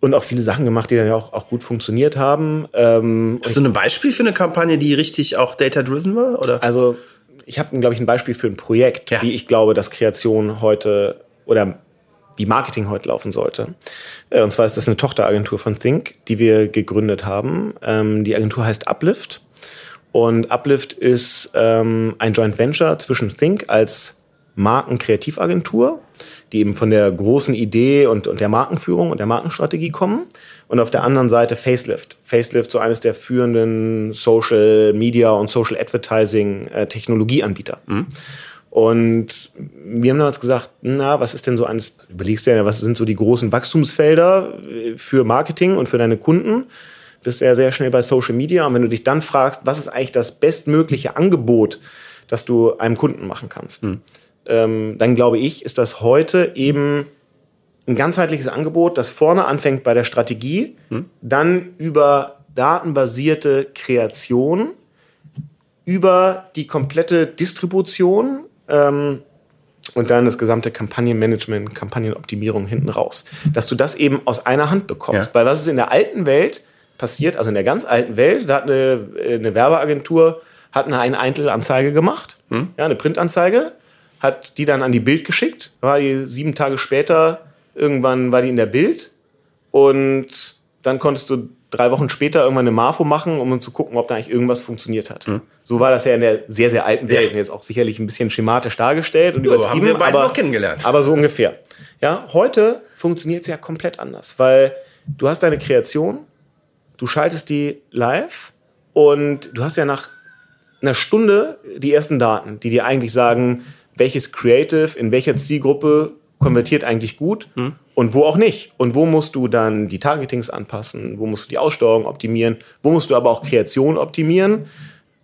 Und auch viele Sachen gemacht, die dann ja auch, auch gut funktioniert haben. Ähm, Hast du ein Beispiel für eine Kampagne, die richtig auch data-driven war? Oder? Also ich habe, glaube ich, ein Beispiel für ein Projekt, ja. wie ich glaube, dass Kreation heute oder wie Marketing heute laufen sollte. Äh, und zwar ist das eine Tochteragentur von Think, die wir gegründet haben. Ähm, die Agentur heißt Uplift. Und Uplift ist ähm, ein Joint Venture zwischen Think als Markenkreativagentur, die eben von der großen Idee und, und der Markenführung und der Markenstrategie kommen. Und auf der anderen Seite Facelift. Facelift, so eines der führenden Social Media und Social Advertising äh, Technologieanbieter. Mhm. Und wir haben uns gesagt, na, was ist denn so eines, überlegst du ja, was sind so die großen Wachstumsfelder für Marketing und für deine Kunden? Bist ja sehr schnell bei Social Media. Und wenn du dich dann fragst, was ist eigentlich das bestmögliche Angebot, das du einem Kunden machen kannst? Mhm ähm, dann glaube ich, ist das heute eben ein ganzheitliches Angebot, das vorne anfängt bei der Strategie, hm. dann über datenbasierte Kreation, über die komplette Distribution ähm, und dann das gesamte Kampagnenmanagement, Kampagnenoptimierung hinten raus. Dass du das eben aus einer Hand bekommst. Ja. Weil was ist in der alten Welt passiert, also in der ganz alten Welt, da hat eine, eine Werbeagentur hat eine Eintelanzeige gemacht, hm. ja, eine Printanzeige, hat die dann an die Bild geschickt. War die sieben Tage später, irgendwann war die in der Bild. Und dann konntest du drei Wochen später irgendwann eine Marfo machen, um zu gucken, ob da eigentlich irgendwas funktioniert hat. Mhm. So war das ja in der sehr, sehr alten Welt. Ja. Jetzt auch sicherlich ein bisschen schematisch dargestellt und übertrieben. Haben wir beide aber, noch kennengelernt. Aber so ungefähr. Ja, heute funktioniert es ja komplett anders, weil du hast deine Kreation, du schaltest die live und du hast ja nach einer Stunde die ersten Daten, die dir eigentlich sagen, welches Creative in welcher Zielgruppe konvertiert eigentlich gut mhm. und wo auch nicht. Und wo musst du dann die Targetings anpassen, wo musst du die Aussteuerung optimieren, wo musst du aber auch Kreation optimieren.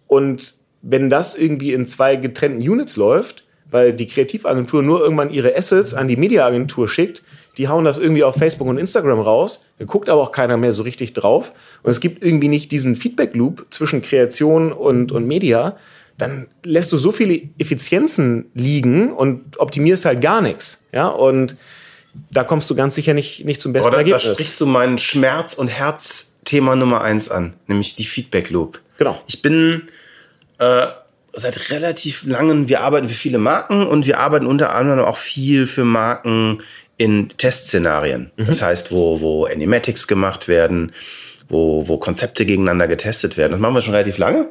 Und wenn das irgendwie in zwei getrennten Units läuft, weil die Kreativagentur nur irgendwann ihre Assets an die Mediaagentur schickt, die hauen das irgendwie auf Facebook und Instagram raus, da guckt aber auch keiner mehr so richtig drauf. Und es gibt irgendwie nicht diesen Feedback-Loop zwischen Kreation und, und Media, dann lässt du so viele Effizienzen liegen und optimierst halt gar nichts. Ja, und da kommst du ganz sicher nicht, nicht zum besten Oder Ergebnis. Da sprichst du mein Schmerz- und Herzthema Nummer eins an, nämlich die Feedback Loop. Genau. Ich bin äh, seit relativ langem, wir arbeiten für viele Marken und wir arbeiten unter anderem auch viel für Marken in Testszenarien. Mhm. Das heißt, wo, wo Animatics gemacht werden, wo, wo Konzepte gegeneinander getestet werden. Das machen wir schon relativ lange.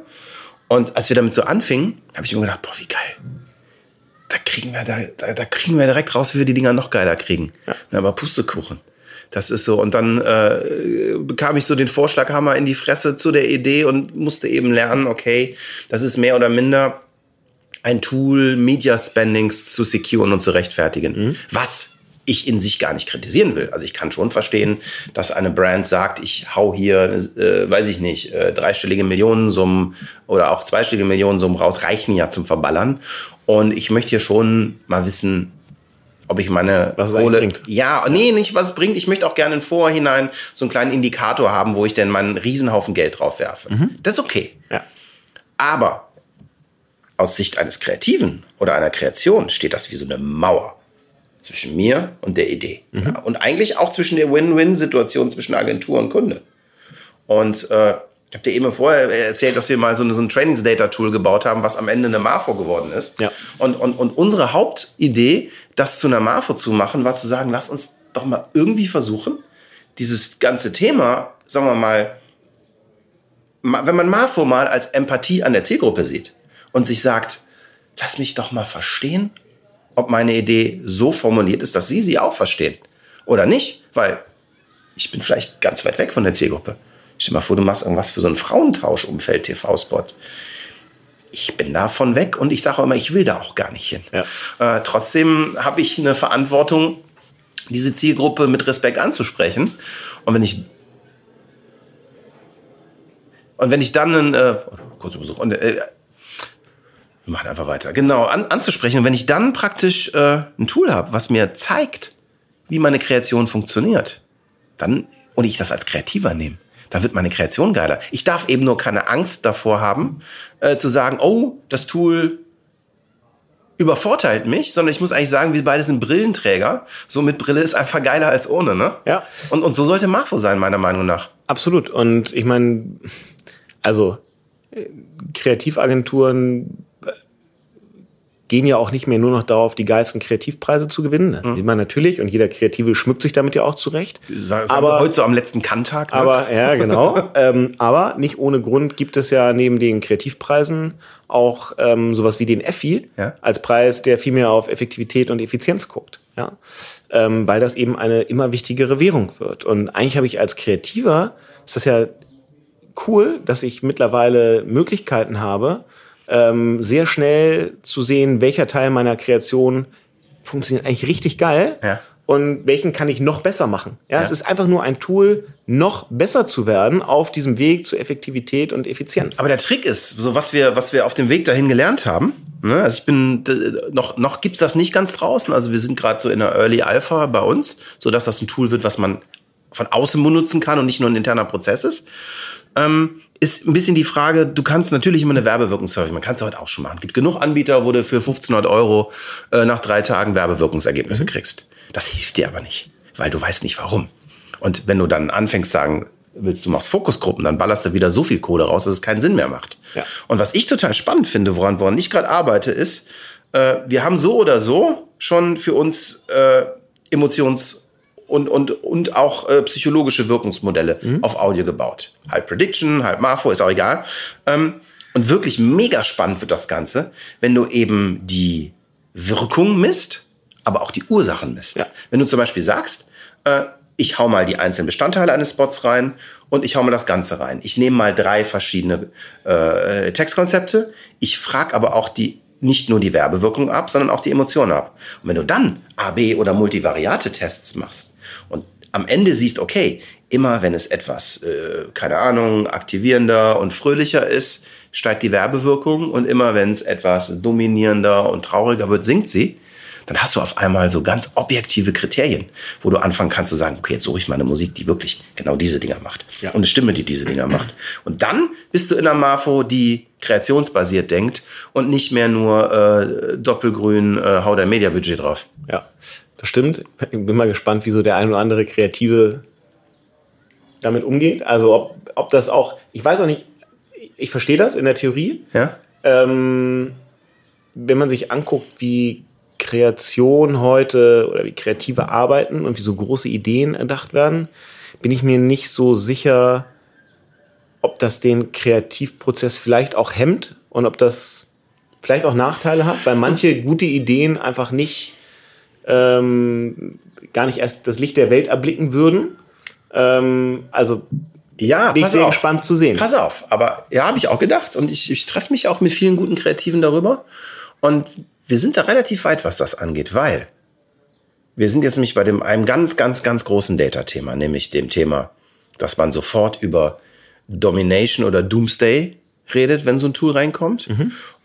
Und als wir damit so anfingen, habe ich immer gedacht, boah, wie geil. Da kriegen wir, da, da, da kriegen wir direkt raus, wie wir die Dinger noch geiler kriegen. Ja. Aber Pustekuchen. Das ist so. Und dann äh, bekam ich so den Vorschlaghammer in die Fresse zu der Idee und musste eben lernen, okay, das ist mehr oder minder ein Tool, Media Spendings zu securen und zu rechtfertigen. Mhm. Was ich in sich gar nicht kritisieren will. Also ich kann schon verstehen, dass eine Brand sagt, ich hau hier, äh, weiß ich nicht, äh, dreistellige Millionensummen oder auch zweistellige Millionensummen raus, reichen ja zum Verballern. Und ich möchte hier schon mal wissen, ob ich meine was Kohle, bringt. Ja, nee, nicht was es bringt. Ich möchte auch gerne im Vorhinein so einen kleinen Indikator haben, wo ich denn meinen Riesenhaufen Geld drauf werfe. Mhm. Das ist okay. Ja. Aber aus Sicht eines Kreativen oder einer Kreation steht das wie so eine Mauer zwischen mir und der Idee. Mhm. Ja, und eigentlich auch zwischen der Win-Win-Situation zwischen Agentur und Kunde. Und äh, ich habe dir eben vorher erzählt, dass wir mal so, eine, so ein Trainings-Data-Tool gebaut haben, was am Ende eine Marfo geworden ist. Ja. Und, und, und unsere Hauptidee, das zu einer Marfo zu machen, war zu sagen, lass uns doch mal irgendwie versuchen, dieses ganze Thema, sagen wir mal, ma- wenn man Marfo mal als Empathie an der Zielgruppe sieht und sich sagt, lass mich doch mal verstehen, ob meine Idee so formuliert ist, dass Sie sie auch verstehen oder nicht, weil ich bin vielleicht ganz weit weg von der Zielgruppe. Stell dir mal vor, du machst irgendwas für so einen Frauentauschumfeld TV-Spot. Ich bin davon weg und ich sage auch immer, ich will da auch gar nicht hin. Ja. Äh, trotzdem habe ich eine Verantwortung, diese Zielgruppe mit Respekt anzusprechen. Und wenn ich und wenn ich dann einen äh, kurzer Besuch und äh, wir machen einfach weiter. Genau, an, anzusprechen. Und wenn ich dann praktisch äh, ein Tool habe, was mir zeigt, wie meine Kreation funktioniert, dann und ich das als Kreativer nehme, da wird meine Kreation geiler. Ich darf eben nur keine Angst davor haben, äh, zu sagen, oh, das Tool übervorteilt mich, sondern ich muss eigentlich sagen, wir beide sind Brillenträger. So mit Brille ist einfach geiler als ohne, ne? Ja. Und, und so sollte Marfo sein, meiner Meinung nach. Absolut. Und ich meine, also äh, Kreativagenturen gehen ja auch nicht mehr nur noch darauf, die geilsten Kreativpreise zu gewinnen. Mhm. Will man natürlich und jeder Kreative schmückt sich damit ja auch zurecht. Sagen Aber- heute so am letzten Kanntag. Ne? Aber ja, genau. ähm, aber nicht ohne Grund gibt es ja neben den Kreativpreisen auch ähm, sowas wie den Effi Ja. als Preis, der viel mehr auf Effektivität und Effizienz guckt. Ja, ähm, weil das eben eine immer wichtigere Währung wird. Und eigentlich habe ich als Kreativer ist das ja cool, dass ich mittlerweile Möglichkeiten habe, ähm, sehr schnell zu sehen, welcher Teil meiner Kreation funktioniert eigentlich richtig geil Ja. und welchen kann ich noch besser machen. Ja, Ja. es ist einfach nur ein Tool, noch besser zu werden auf diesem Weg zu Effektivität und Effizienz. Aber der Trick ist, so was wir, was wir auf dem Weg dahin gelernt haben. Ne? Also ich bin noch noch gibt's das nicht ganz draußen. Also wir sind gerade so in der Early Alpha bei uns, so dass das ein Tool wird, was man von außen benutzen kann und nicht nur ein interner Prozess ist. Ähm, ist ein bisschen die Frage, du kannst natürlich immer eine Werbewirkung surfen. Man kann es heute auch schon machen. Es gibt genug Anbieter, wo du für 1500 Euro äh, nach drei Tagen Werbewirkungsergebnisse kriegst. Das hilft dir aber nicht, weil du weißt nicht warum. Und wenn du dann anfängst sagen, willst du machst Fokusgruppen, dann ballerst du wieder so viel Kohle raus, dass es keinen Sinn mehr macht. Ja. Und was ich total spannend finde, woran, woran ich gerade arbeite, ist, äh, wir haben so oder so schon für uns äh, Emotions- und, und, und auch äh, psychologische Wirkungsmodelle auf Audio gebaut. Halb Prediction, halb Marfo, ist auch egal. Ähm, und wirklich mega spannend wird das Ganze, wenn du eben die Wirkung misst, aber auch die Ursachen misst. Ja. Wenn du zum Beispiel sagst, äh, ich hau mal die einzelnen Bestandteile eines Spots rein und ich hau mal das Ganze rein. Ich nehme mal drei verschiedene äh, Textkonzepte. Ich frage aber auch die nicht nur die Werbewirkung ab, sondern auch die Emotionen ab. Und wenn du dann AB oder Multivariate-Tests machst und am Ende siehst, okay, immer wenn es etwas, äh, keine Ahnung, aktivierender und fröhlicher ist, steigt die Werbewirkung und immer wenn es etwas dominierender und trauriger wird, sinkt sie, dann hast du auf einmal so ganz objektive Kriterien, wo du anfangen kannst zu sagen, okay, jetzt suche ich mal eine Musik, die wirklich genau diese Dinger macht. Ja. Und eine Stimme, die diese Dinger macht. Und dann bist du in einer Marfo, die kreationsbasiert denkt und nicht mehr nur äh, doppelgrün, äh, hau dein Mediabudget drauf. Ja, stimmt. Ich bin mal gespannt, wie so der ein oder andere Kreative damit umgeht. Also ob, ob das auch, ich weiß auch nicht, ich verstehe das in der Theorie. Ja? Ähm, wenn man sich anguckt, wie Kreation heute oder wie kreative arbeiten und wie so große Ideen erdacht werden, bin ich mir nicht so sicher, ob das den Kreativprozess vielleicht auch hemmt und ob das vielleicht auch Nachteile hat, weil manche gute Ideen einfach nicht ähm, gar nicht erst das Licht der Welt erblicken würden. Ähm, also Ja, bin ich sehr auf. gespannt zu sehen. Pass auf, aber ja, habe ich auch gedacht. Und ich, ich treffe mich auch mit vielen guten Kreativen darüber. Und wir sind da relativ weit, was das angeht, weil wir sind jetzt nämlich bei dem einem ganz, ganz, ganz großen Data-Thema, nämlich dem Thema, dass man sofort über Domination oder Doomsday redet, wenn so ein Tool reinkommt.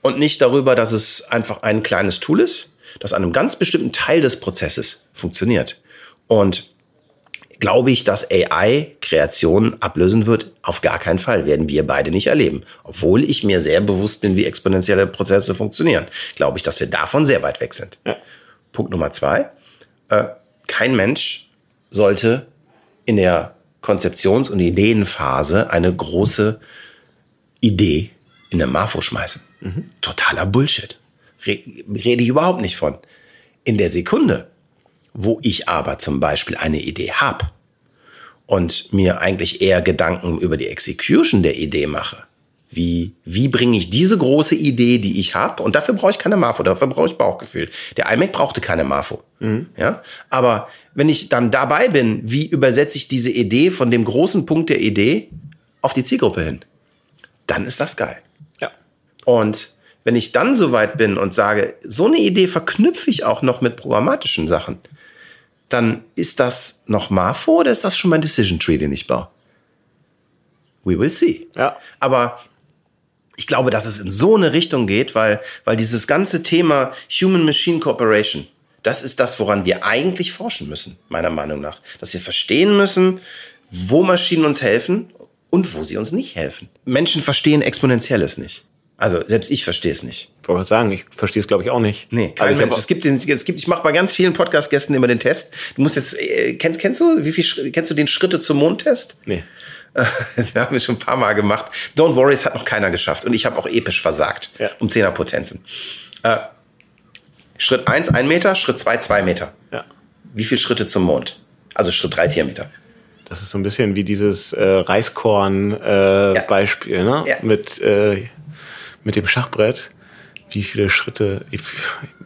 Und nicht darüber, dass es einfach ein kleines Tool ist, das an einem ganz bestimmten Teil des Prozesses funktioniert. Und glaube ich, dass AI Kreationen ablösen wird? Auf gar keinen Fall. Werden wir beide nicht erleben. Obwohl ich mir sehr bewusst bin, wie exponentielle Prozesse funktionieren. Glaube ich, dass wir davon sehr weit weg sind. Ja. Punkt Nummer zwei. Äh, kein Mensch sollte in der Konzeptions- und Ideenphase eine große Idee in der Marfo schmeißen. Totaler Bullshit. Re rede ich überhaupt nicht von. In der Sekunde, wo ich aber zum Beispiel eine Idee habe und mir eigentlich eher Gedanken über die Execution der Idee mache, wie, wie bringe ich diese große Idee, die ich habe, und dafür brauche ich keine Marfo, dafür brauche ich Bauchgefühl. Der iMac brauchte keine Marfo. Ja? Aber wenn ich dann dabei bin, wie übersetze ich diese Idee von dem großen Punkt der Idee auf die Zielgruppe hin, dann ist das geil. Ja. Und wenn ich dann soweit bin und sage, so eine Idee verknüpfe ich auch noch mit programmatischen Sachen, dann ist das noch Marfo oder ist das schon mein Decision Tree, den ich baue? We will see. Ja. Aber ich glaube, dass es in so eine Richtung geht, weil, weil dieses ganze Thema Human-Machine Cooperation, das ist das, woran wir eigentlich forschen müssen, meiner Meinung nach. Dass wir verstehen müssen, wo Maschinen uns helfen und wo sie uns nicht helfen. Menschen verstehen Exponentielles nicht. Also selbst ich verstehe es nicht. Ich wollte sagen, ich verstehe es glaube ich auch nicht. Nee, kein Also Mensch. Es gibt, den, es gibt, ich mache bei ganz vielen Podcast-Gästen immer den Test. Du musst jetzt, äh, kennst, kennst du, wie viel, kennst du den Schritte zum Mond-Test? Nee. Wir haben wir schon ein paar Mal gemacht. Don't worry, es hat noch keiner geschafft. Und ich habe auch episch versagt. Ja. Um Zehnerpotenzen. Äh, Schritt 1, 1 Meter, Schritt 2, 2 Meter. Ja. Wie viele Schritte zum Mond? Also Schritt 3, 4 Meter. Das ist so ein bisschen wie dieses äh, Reiskorn-Beispiel, äh, ne? Ja. Mit, äh, mit dem Schachbrett. Wie viele Schritte, ich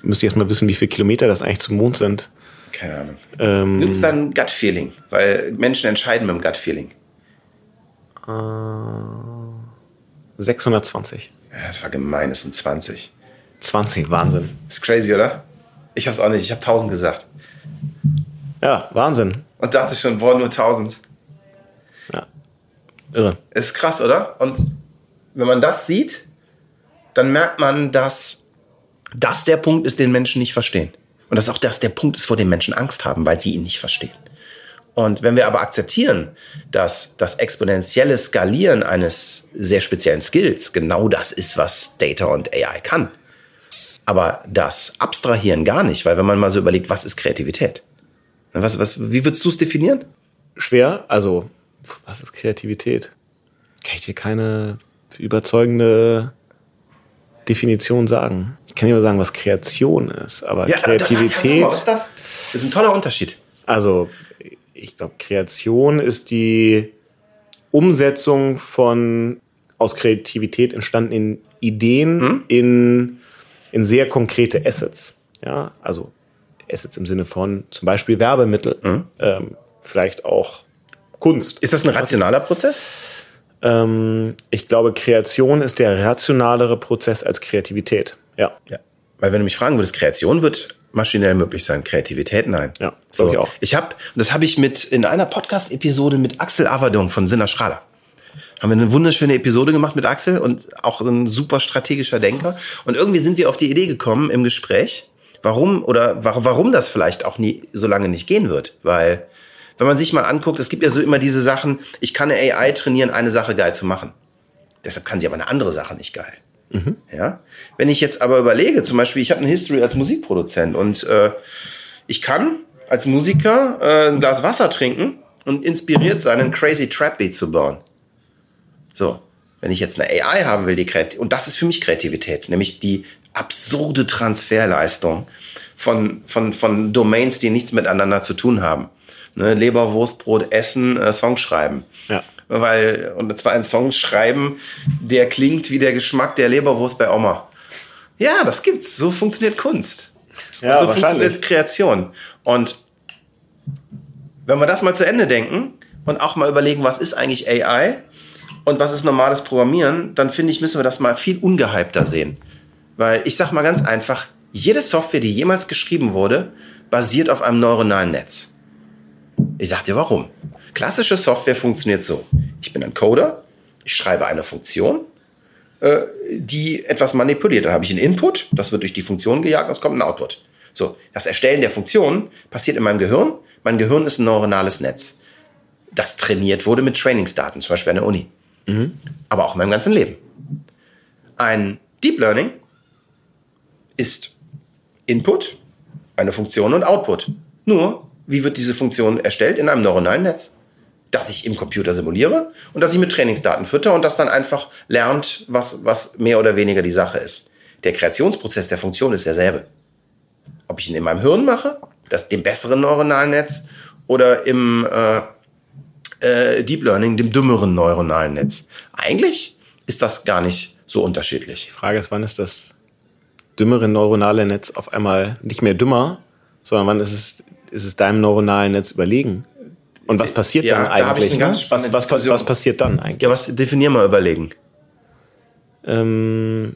müsste jetzt mal wissen, wie viele Kilometer das eigentlich zum Mond sind. Keine Ahnung. Ähm, Nimm's dann Gut-Feeling, weil Menschen entscheiden mit dem Gut-Feeling. 620. Ja, das war gemein, es sind 20. 20, Wahnsinn. Ist crazy, oder? Ich hab's auch nicht, ich habe 1000 gesagt. Ja, Wahnsinn. Und dachte schon, boah, nur 1000. Ja. Irre. Ist krass, oder? Und wenn man das sieht, dann merkt man, dass das der Punkt ist, den Menschen nicht verstehen. Und dass auch das der Punkt ist, vor dem Menschen Angst haben, weil sie ihn nicht verstehen. Und wenn wir aber akzeptieren, dass das exponentielle Skalieren eines sehr speziellen Skills genau das ist, was Data und AI kann, aber das Abstrahieren gar nicht, weil wenn man mal so überlegt, was ist Kreativität? Was, was, wie würdest du es definieren? Schwer, also, was ist Kreativität? Kann ich dir keine überzeugende Definition sagen. Ich kann dir nur sagen, was Kreation ist, aber Kreativität. Was ist das? Das ist ein toller Unterschied. Also, ich glaube, Kreation ist die Umsetzung von aus Kreativität entstandenen Ideen in, in sehr konkrete Assets. Ja, also Assets im Sinne von zum Beispiel Werbemittel, ähm, vielleicht auch Kunst. Ist das ein rationaler Prozess? Ähm, ich glaube, Kreation ist der rationalere Prozess als Kreativität. Ja. Ja. Weil wenn du mich fragen würdest, Kreation wird maschinell möglich sein, Kreativität nein. Ja, glaub ich auch. Ich habe, das habe ich mit in einer Podcast-Episode mit Axel Averdung von Sinner Schrader. Haben wir eine wunderschöne Episode gemacht mit Axel und auch ein super strategischer Denker. Und irgendwie sind wir auf die Idee gekommen im Gespräch, warum oder wa- warum das vielleicht auch nie so lange nicht gehen wird. Weil, wenn man sich mal anguckt, es gibt ja so immer diese Sachen, ich kann eine AI trainieren, eine Sache geil zu machen. Deshalb kann sie aber eine andere Sache nicht geil. Ja? Wenn ich jetzt aber überlege, zum Beispiel, ich habe eine History als Musikproduzent und äh, ich kann als Musiker äh, ein Glas Wasser trinken und inspiriert sein, einen crazy Trap Beat zu bauen. So, wenn ich jetzt eine AI haben will, die Kreativität, und das ist für mich Kreativität, nämlich die absurde Transferleistung von, von, von Domains, die nichts miteinander zu tun haben. Ne, Leberwurstbrot essen, äh, Song schreiben. Ja. Weil, und zwar ein Song schreiben, der klingt wie der Geschmack der Leberwurst bei Oma. Ja, das gibt's. So funktioniert Kunst. Ja, so wahrscheinlich. funktioniert Kreation. Und wenn wir das mal zu Ende denken und auch mal überlegen, was ist eigentlich AI und was ist normales Programmieren, dann finde ich, müssen wir das mal viel ungehypter sehen. Weil ich sag mal ganz einfach, jede Software, die jemals geschrieben wurde, basiert auf einem neuronalen Netz. Ich sag dir warum. Klassische Software funktioniert so. Ich bin ein Coder, ich schreibe eine Funktion, äh, die etwas manipuliert. Dann habe ich einen Input, das wird durch die Funktion gejagt und es kommt ein Output. So, das Erstellen der Funktion passiert in meinem Gehirn. Mein Gehirn ist ein neuronales Netz, das trainiert wurde mit Trainingsdaten, zum Beispiel an der Uni. Aber auch in meinem ganzen Leben. Ein Deep Learning ist Input, eine Funktion und Output. Nur, wie wird diese Funktion erstellt? In einem neuronalen Netz. das ich im Computer simuliere und das ich mit Trainingsdaten fütter und das dann einfach lernt, was, was mehr oder weniger die Sache ist. Der Kreationsprozess der Funktion ist derselbe. Ob ich ihn in meinem Hirn mache, das dem besseren neuronalen Netz, oder im äh, äh, Deep Learning, dem dümmeren neuronalen Netz. Eigentlich ist das gar nicht so unterschiedlich. Die Frage ist, wann ist das dümmere neuronale Netz auf einmal nicht mehr dümmer, sondern wann ist es, ist es deinem neuronalen Netz überlegen? Und was passiert Ja, dann da eigentlich? eine Ne? Was, was, was, passiert dann eigentlich? Ja, was definier mal überlegen. Ähm,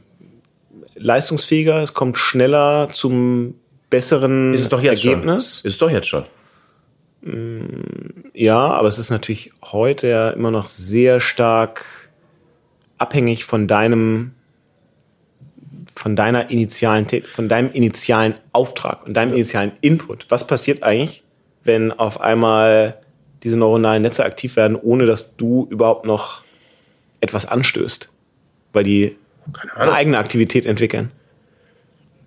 leistungsfähiger, es kommt schneller zum besseren Ist es doch jetzt Ergebnis. schon. Ist es doch jetzt schon. Ja, aber es ist natürlich heute ja immer noch sehr stark abhängig von deinem, von deiner initialen, von deinem initialen Auftrag und deinem initialen Input. Was passiert eigentlich, wenn auf einmal diese neuronalen Netze aktiv werden, ohne dass du überhaupt noch etwas anstößt? Weil die eine eigene Aktivität entwickeln.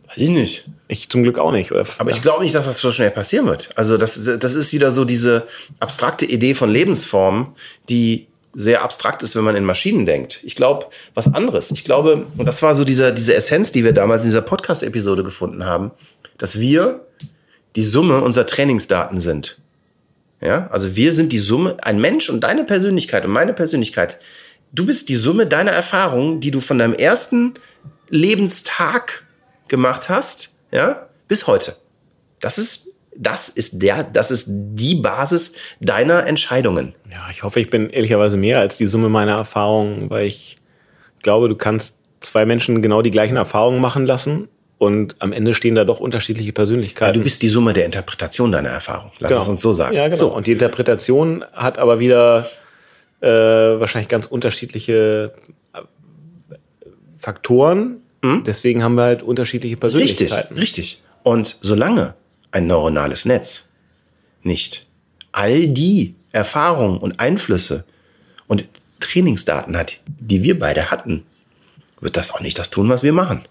Weiß ich nicht. Ich zum Glück auch nicht. Oder? Aber ich glaube nicht, dass das so schnell passieren wird. Also das, das ist wieder so diese abstrakte Idee von Lebensformen, die sehr abstrakt ist, wenn man in Maschinen denkt. Ich glaube, was anderes. Ich glaube, und das war so dieser, diese Essenz, die wir damals in dieser Podcast-Episode gefunden haben, dass wir die Summe unserer Trainingsdaten sind. Ja, also wir sind die Summe, ein Mensch und deine Persönlichkeit und meine Persönlichkeit. Du bist die Summe deiner Erfahrungen, die du von deinem ersten Lebenstag gemacht hast, ja, bis heute. Das ist, das ist der, das ist die Basis deiner Entscheidungen. Ja, ich hoffe, ich bin ehrlicherweise mehr als die Summe meiner Erfahrungen, weil ich glaube, du kannst zwei Menschen genau die gleichen Erfahrungen machen lassen und am Ende stehen da doch unterschiedliche Persönlichkeiten. Du bist die Summe der Interpretation deiner Erfahrung. Lass Genau. es uns so sagen. Ja, genau. So. Und die Interpretation hat aber wieder äh, wahrscheinlich ganz unterschiedliche äh, Faktoren. Deswegen haben wir halt unterschiedliche Hm? Richtig, Persönlichkeiten. richtig. Und solange ein neuronales Netz nicht all die Erfahrungen und Einflüsse und Trainingsdaten hat, die wir beide hatten, wird das auch nicht das tun, was wir machen.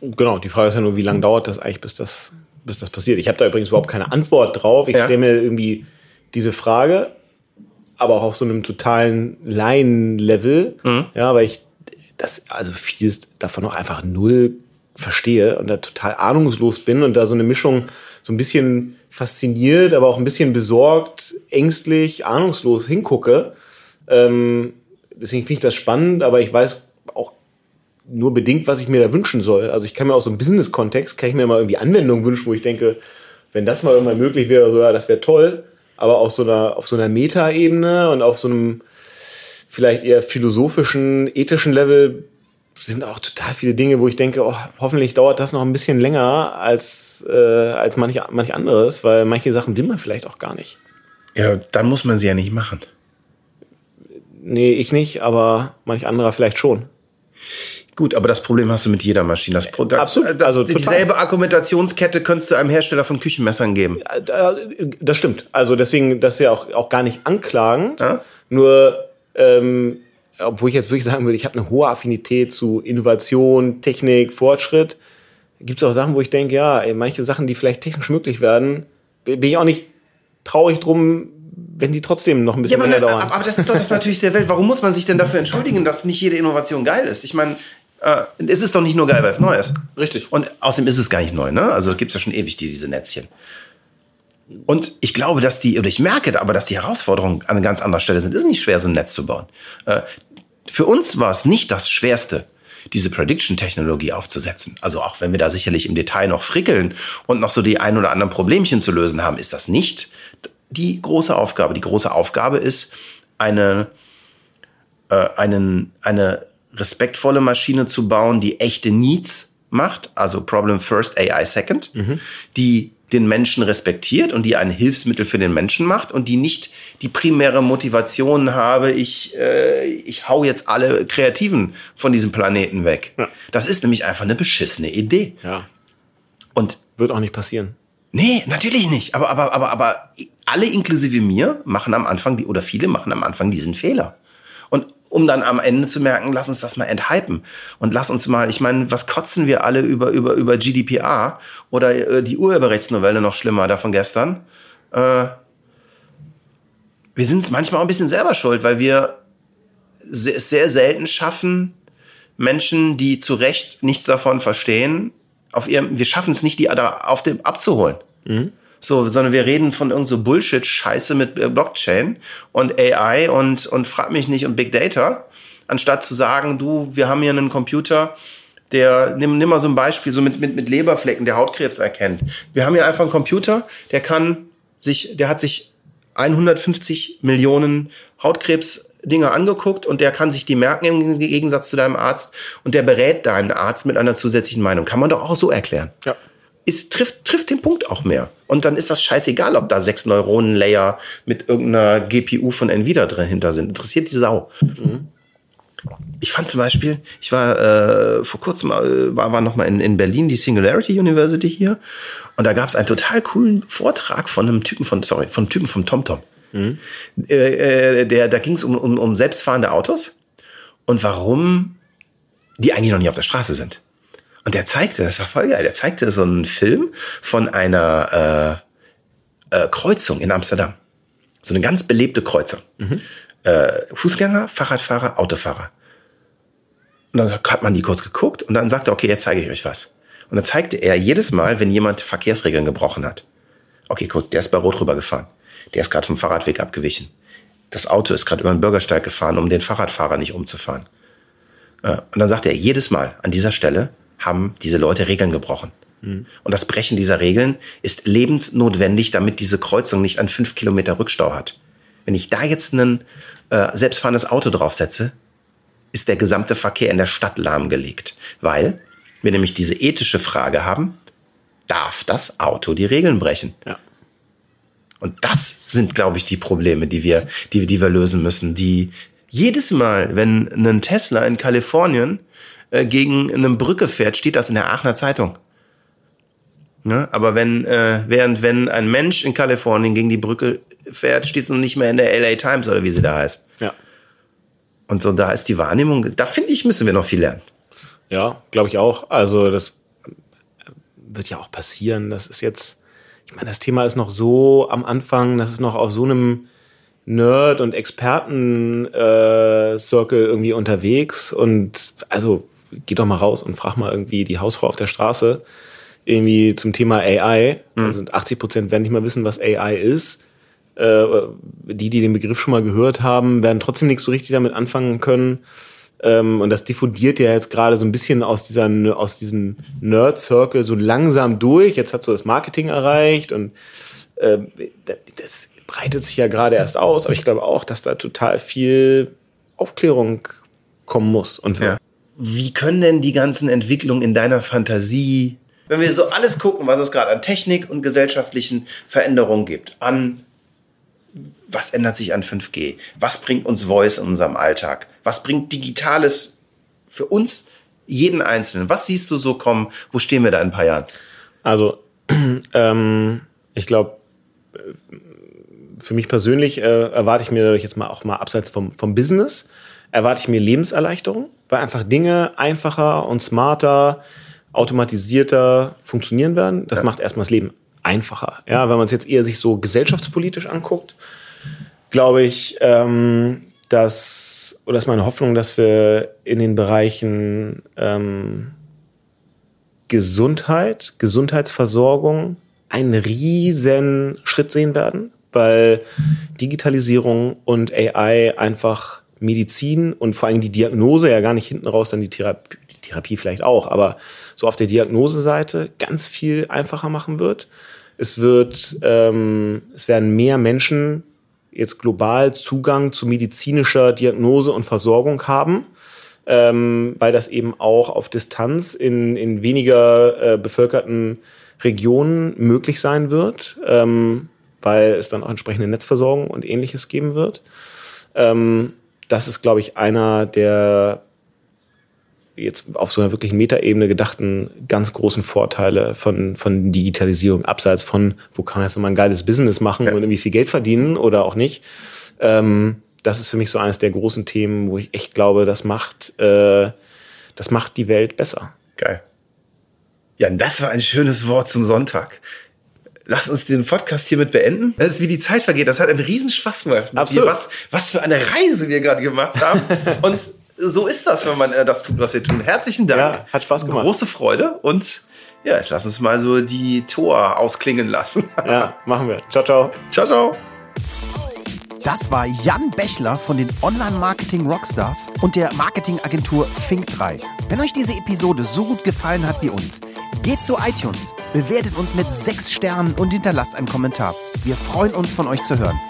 Genau, die Frage ist ja nur, wie lange dauert das eigentlich, bis das, bis das passiert? Ich habe da übrigens überhaupt keine Antwort drauf. Ich Ja. stelle mir irgendwie diese Frage, aber auch auf so einem totalen Laien-Level, Mhm. ja, weil ich das, also vieles davon auch einfach null verstehe und da total ahnungslos bin und da so eine Mischung so ein bisschen fasziniert, aber auch ein bisschen besorgt, ängstlich, ahnungslos hingucke. Ähm, deswegen finde ich das spannend, aber ich weiß auch nur bedingt, was ich mir da wünschen soll. Also ich kann mir aus so einem Business-Kontext, kann ich mir mal irgendwie Anwendungen wünschen, wo ich denke, wenn das mal irgendwann möglich wäre, so, ja, das wäre toll. Aber auf so einer, auf so einer Meta-Ebene und auf so einem vielleicht eher philosophischen, ethischen Level sind auch total viele Dinge, wo ich denke, oh, hoffentlich dauert das noch ein bisschen länger als, äh, als manch, manch anderes, weil manche Sachen will man vielleicht auch gar nicht. Ja, dann muss man sie ja nicht machen. Nee, ich nicht, aber manch anderer vielleicht schon. Gut, aber das Problem hast du mit jeder Maschine. Das, Pro- das, Absolut, das, also total. dieselbe Argumentationskette könntest du einem Hersteller von Küchenmessern geben. Das stimmt. Also deswegen, das ist ja auch, auch gar nicht anklagend. Ja. Nur, ähm, obwohl ich jetzt wirklich sagen würde, ich habe eine hohe Affinität zu Innovation, Technik, Fortschritt, gibt es auch Sachen, wo ich denke, ja, ey, manche Sachen, die vielleicht technisch möglich werden, bin ich auch nicht traurig drum, wenn die trotzdem noch ein bisschen aber, länger ne, dauern. aber, aber das ist doch das natürlich der Welt. Warum muss man sich denn dafür entschuldigen, dass nicht jede Innovation geil ist? Ich meine, äh, es ist doch nicht nur geil, weil es neu ist. Richtig. Und außerdem ist es gar nicht neu, ne? Also gibt es ja schon ewig die, diese Netzchen. Und ich glaube, dass die, oder ich merke aber, dass die Herausforderungen an einer ganz anderer Stelle sind. Es ist nicht schwer, so ein Netz zu bauen. Äh, für uns war es nicht das Schwerste, diese Prediction-Technologie aufzusetzen. Also auch wenn wir da sicherlich im Detail noch frickeln und noch so die ein oder anderen Problemchen zu lösen haben, ist das nicht die große Aufgabe. Die große Aufgabe ist, eine, äh, einen, eine respektvolle Maschine zu bauen, die echte Needs macht, also Problem First, AI Second, die den Menschen respektiert und die ein Hilfsmittel für den Menschen macht und die nicht die primäre Motivation habe, ich, äh, ich hau jetzt alle Kreativen von diesem Planeten weg. Ja. Das ist nämlich einfach eine beschissene Idee. ja, Und wird auch nicht passieren. Nee, natürlich nicht. Aber, aber, aber, aber alle inklusive mir machen am Anfang, die, oder viele machen am Anfang diesen Fehler. Und um dann am Ende zu merken, lass uns das mal enthypen. Und lass uns mal, ich meine, was kotzen wir alle über, über, über GDPR oder äh, die Urheberrechtsnovelle noch schlimmer da von gestern? Äh, wir sind es manchmal auch ein bisschen selber schuld, weil wir es sehr selten schaffen, Menschen, die zu Recht nichts davon verstehen, auf ihrem, wir schaffen es nicht, die da auf dem abzuholen. Mhm. So, sondern wir reden von irgend so Bullshit-Scheiße mit äh, Blockchain und AI und, und frag mich nicht und Big Data, anstatt zu sagen, du, wir haben hier einen Computer, der, nimm, nimm mal so ein Beispiel, so mit, mit, mit Leberflecken, der Hautkrebs erkennt. Wir haben hier einfach einen Computer, der kann sich, der hat sich 150 Millionen Hautkrebs Dinge angeguckt und der kann sich die merken im Gegensatz zu deinem Arzt und der berät deinen Arzt mit einer zusätzlichen Meinung. Kann man doch auch so erklären. Ja. Ist, trifft, trifft den Punkt auch mehr. Und dann ist das scheißegal, ob da sechs Neuronen-Layer mit irgendeiner GPU von Nvidia drin hinter sind. Interessiert die Sau. Mhm. Ich fand zum Beispiel, ich war äh, vor kurzem äh, war, war noch mal in, in Berlin die Singularity University hier und da gab es einen total coolen Vortrag von einem Typen von sorry von einem Typen vom TomTom. Mhm. Äh, der, da ging es um, um, um selbstfahrende Autos und warum die eigentlich noch nicht auf der Straße sind. Und der zeigte, das war voll geil, der zeigte so einen Film von einer äh, äh, Kreuzung in Amsterdam. So eine ganz belebte Kreuzung. Mhm. Äh, Fußgänger, Fahrradfahrer, Autofahrer. Und dann hat man die kurz geguckt und dann sagte er, okay, jetzt zeige ich euch was. Und dann zeigte er jedes Mal, wenn jemand Verkehrsregeln gebrochen hat. Okay, guck, der ist bei Rot rübergefahren. Der ist gerade vom Fahrradweg abgewichen. Das Auto ist gerade über den Bürgersteig gefahren, um den Fahrradfahrer nicht umzufahren. Äh, und dann sagt er, jedes Mal an dieser Stelle haben diese Leute Regeln gebrochen. Mhm. Und das Brechen dieser Regeln ist lebensnotwendig, damit diese Kreuzung nicht an fünf Kilometer Rückstau hat. Wenn ich da jetzt ein äh, selbstfahrendes Auto draufsetze, ist der gesamte Verkehr in der Stadt lahmgelegt. Weil wir nämlich diese ethische Frage haben, darf das Auto die Regeln brechen? Ja. Und das sind, glaube ich, die Probleme, die wir, die, die wir lösen müssen. Die jedes Mal, wenn ein Tesla in Kalifornien äh, gegen eine Brücke fährt, steht das in der Aachener Zeitung. Ja, aber wenn, äh, während wenn ein Mensch in Kalifornien gegen die Brücke fährt, steht es noch nicht mehr in der LA Times oder wie sie da heißt. Ja. Und so, da ist die Wahrnehmung, da finde ich, müssen wir noch viel lernen. Ja, glaube ich auch. Also das wird ja auch passieren. Das ist jetzt, ich meine, das Thema ist noch so am Anfang, das ist noch auf so einem Nerd- und Experten-Circle äh, irgendwie unterwegs. Und also geh doch mal raus und frag mal irgendwie die Hausfrau auf der Straße irgendwie zum Thema AI. Mhm. Also 80 Prozent werden nicht mal wissen, was AI ist. Äh, die, die den Begriff schon mal gehört haben, werden trotzdem nichts so richtig damit anfangen können. Ähm, und das diffundiert ja jetzt gerade so ein bisschen aus dieser aus diesem Nerd-Circle so langsam durch. Jetzt hat so das Marketing erreicht und äh, das breitet sich ja gerade erst aus. Aber ich glaube auch, dass da total viel Aufklärung kommen muss. Und ja. Wie können denn die ganzen Entwicklungen in deiner Fantasie, wenn wir so alles gucken, was es gerade an Technik und gesellschaftlichen Veränderungen gibt, an was ändert sich an 5G? Was bringt uns Voice in unserem Alltag? Was bringt Digitales für uns, jeden Einzelnen? Was siehst du so kommen? Wo stehen wir da in ein paar Jahren? Also, ähm, ich glaube, für mich persönlich äh, erwarte ich mir dadurch jetzt mal auch mal abseits vom, vom Business, erwarte ich mir Lebenserleichterung, weil einfach Dinge einfacher und smarter, automatisierter funktionieren werden. Das ja. macht erstmal das Leben einfacher. Ja, wenn man es jetzt eher sich so gesellschaftspolitisch anguckt, glaube ich, ähm, dass, oder ist meine Hoffnung, dass wir in den Bereichen ähm, Gesundheit, Gesundheitsversorgung einen riesen Schritt sehen werden, weil Digitalisierung und AI einfach Medizin und vor allem die Diagnose ja gar nicht hinten raus, dann die Therapie, die Therapie vielleicht auch, aber so auf der Diagnoseseite ganz viel einfacher machen wird. Es wird, ähm, es werden mehr Menschen jetzt global Zugang zu medizinischer Diagnose und Versorgung haben, ähm, weil das eben auch auf Distanz in, in weniger äh, bevölkerten Regionen möglich sein wird, ähm, weil es dann auch entsprechende Netzversorgung und ähnliches geben wird. Ähm, das ist, glaube ich, einer der jetzt auf so einer wirklich Metaebene gedachten ganz großen Vorteile von, von Digitalisierung, abseits von, wo kann man jetzt mal ein geiles Business machen ja. und irgendwie viel Geld verdienen oder auch nicht. Ähm, das ist für mich so eines der großen Themen, wo ich echt glaube, das macht, äh, das macht die Welt besser. Geil. Ja, das war ein schönes Wort zum Sonntag. Lass uns den Podcast hiermit beenden. Das ist wie die Zeit vergeht. Das hat einen riesen Spaß gemacht. Absolut. Was, was für eine Reise wir gerade gemacht haben. Und so ist das, wenn man äh, das tut, was wir tun. Herzlichen Dank. Ja, hat Spaß gemacht. Große Freude. Und ja, jetzt lass uns mal so die Tor ausklingen lassen. Ja, machen wir. Ciao, ciao. ciao, ciao. Das war Jan Bechler von den Online-Marketing Rockstars und der Marketingagentur Fink3. Wenn euch diese Episode so gut gefallen hat wie uns, geht zu iTunes, bewertet uns mit 6 Sternen und hinterlasst einen Kommentar. Wir freuen uns von euch zu hören.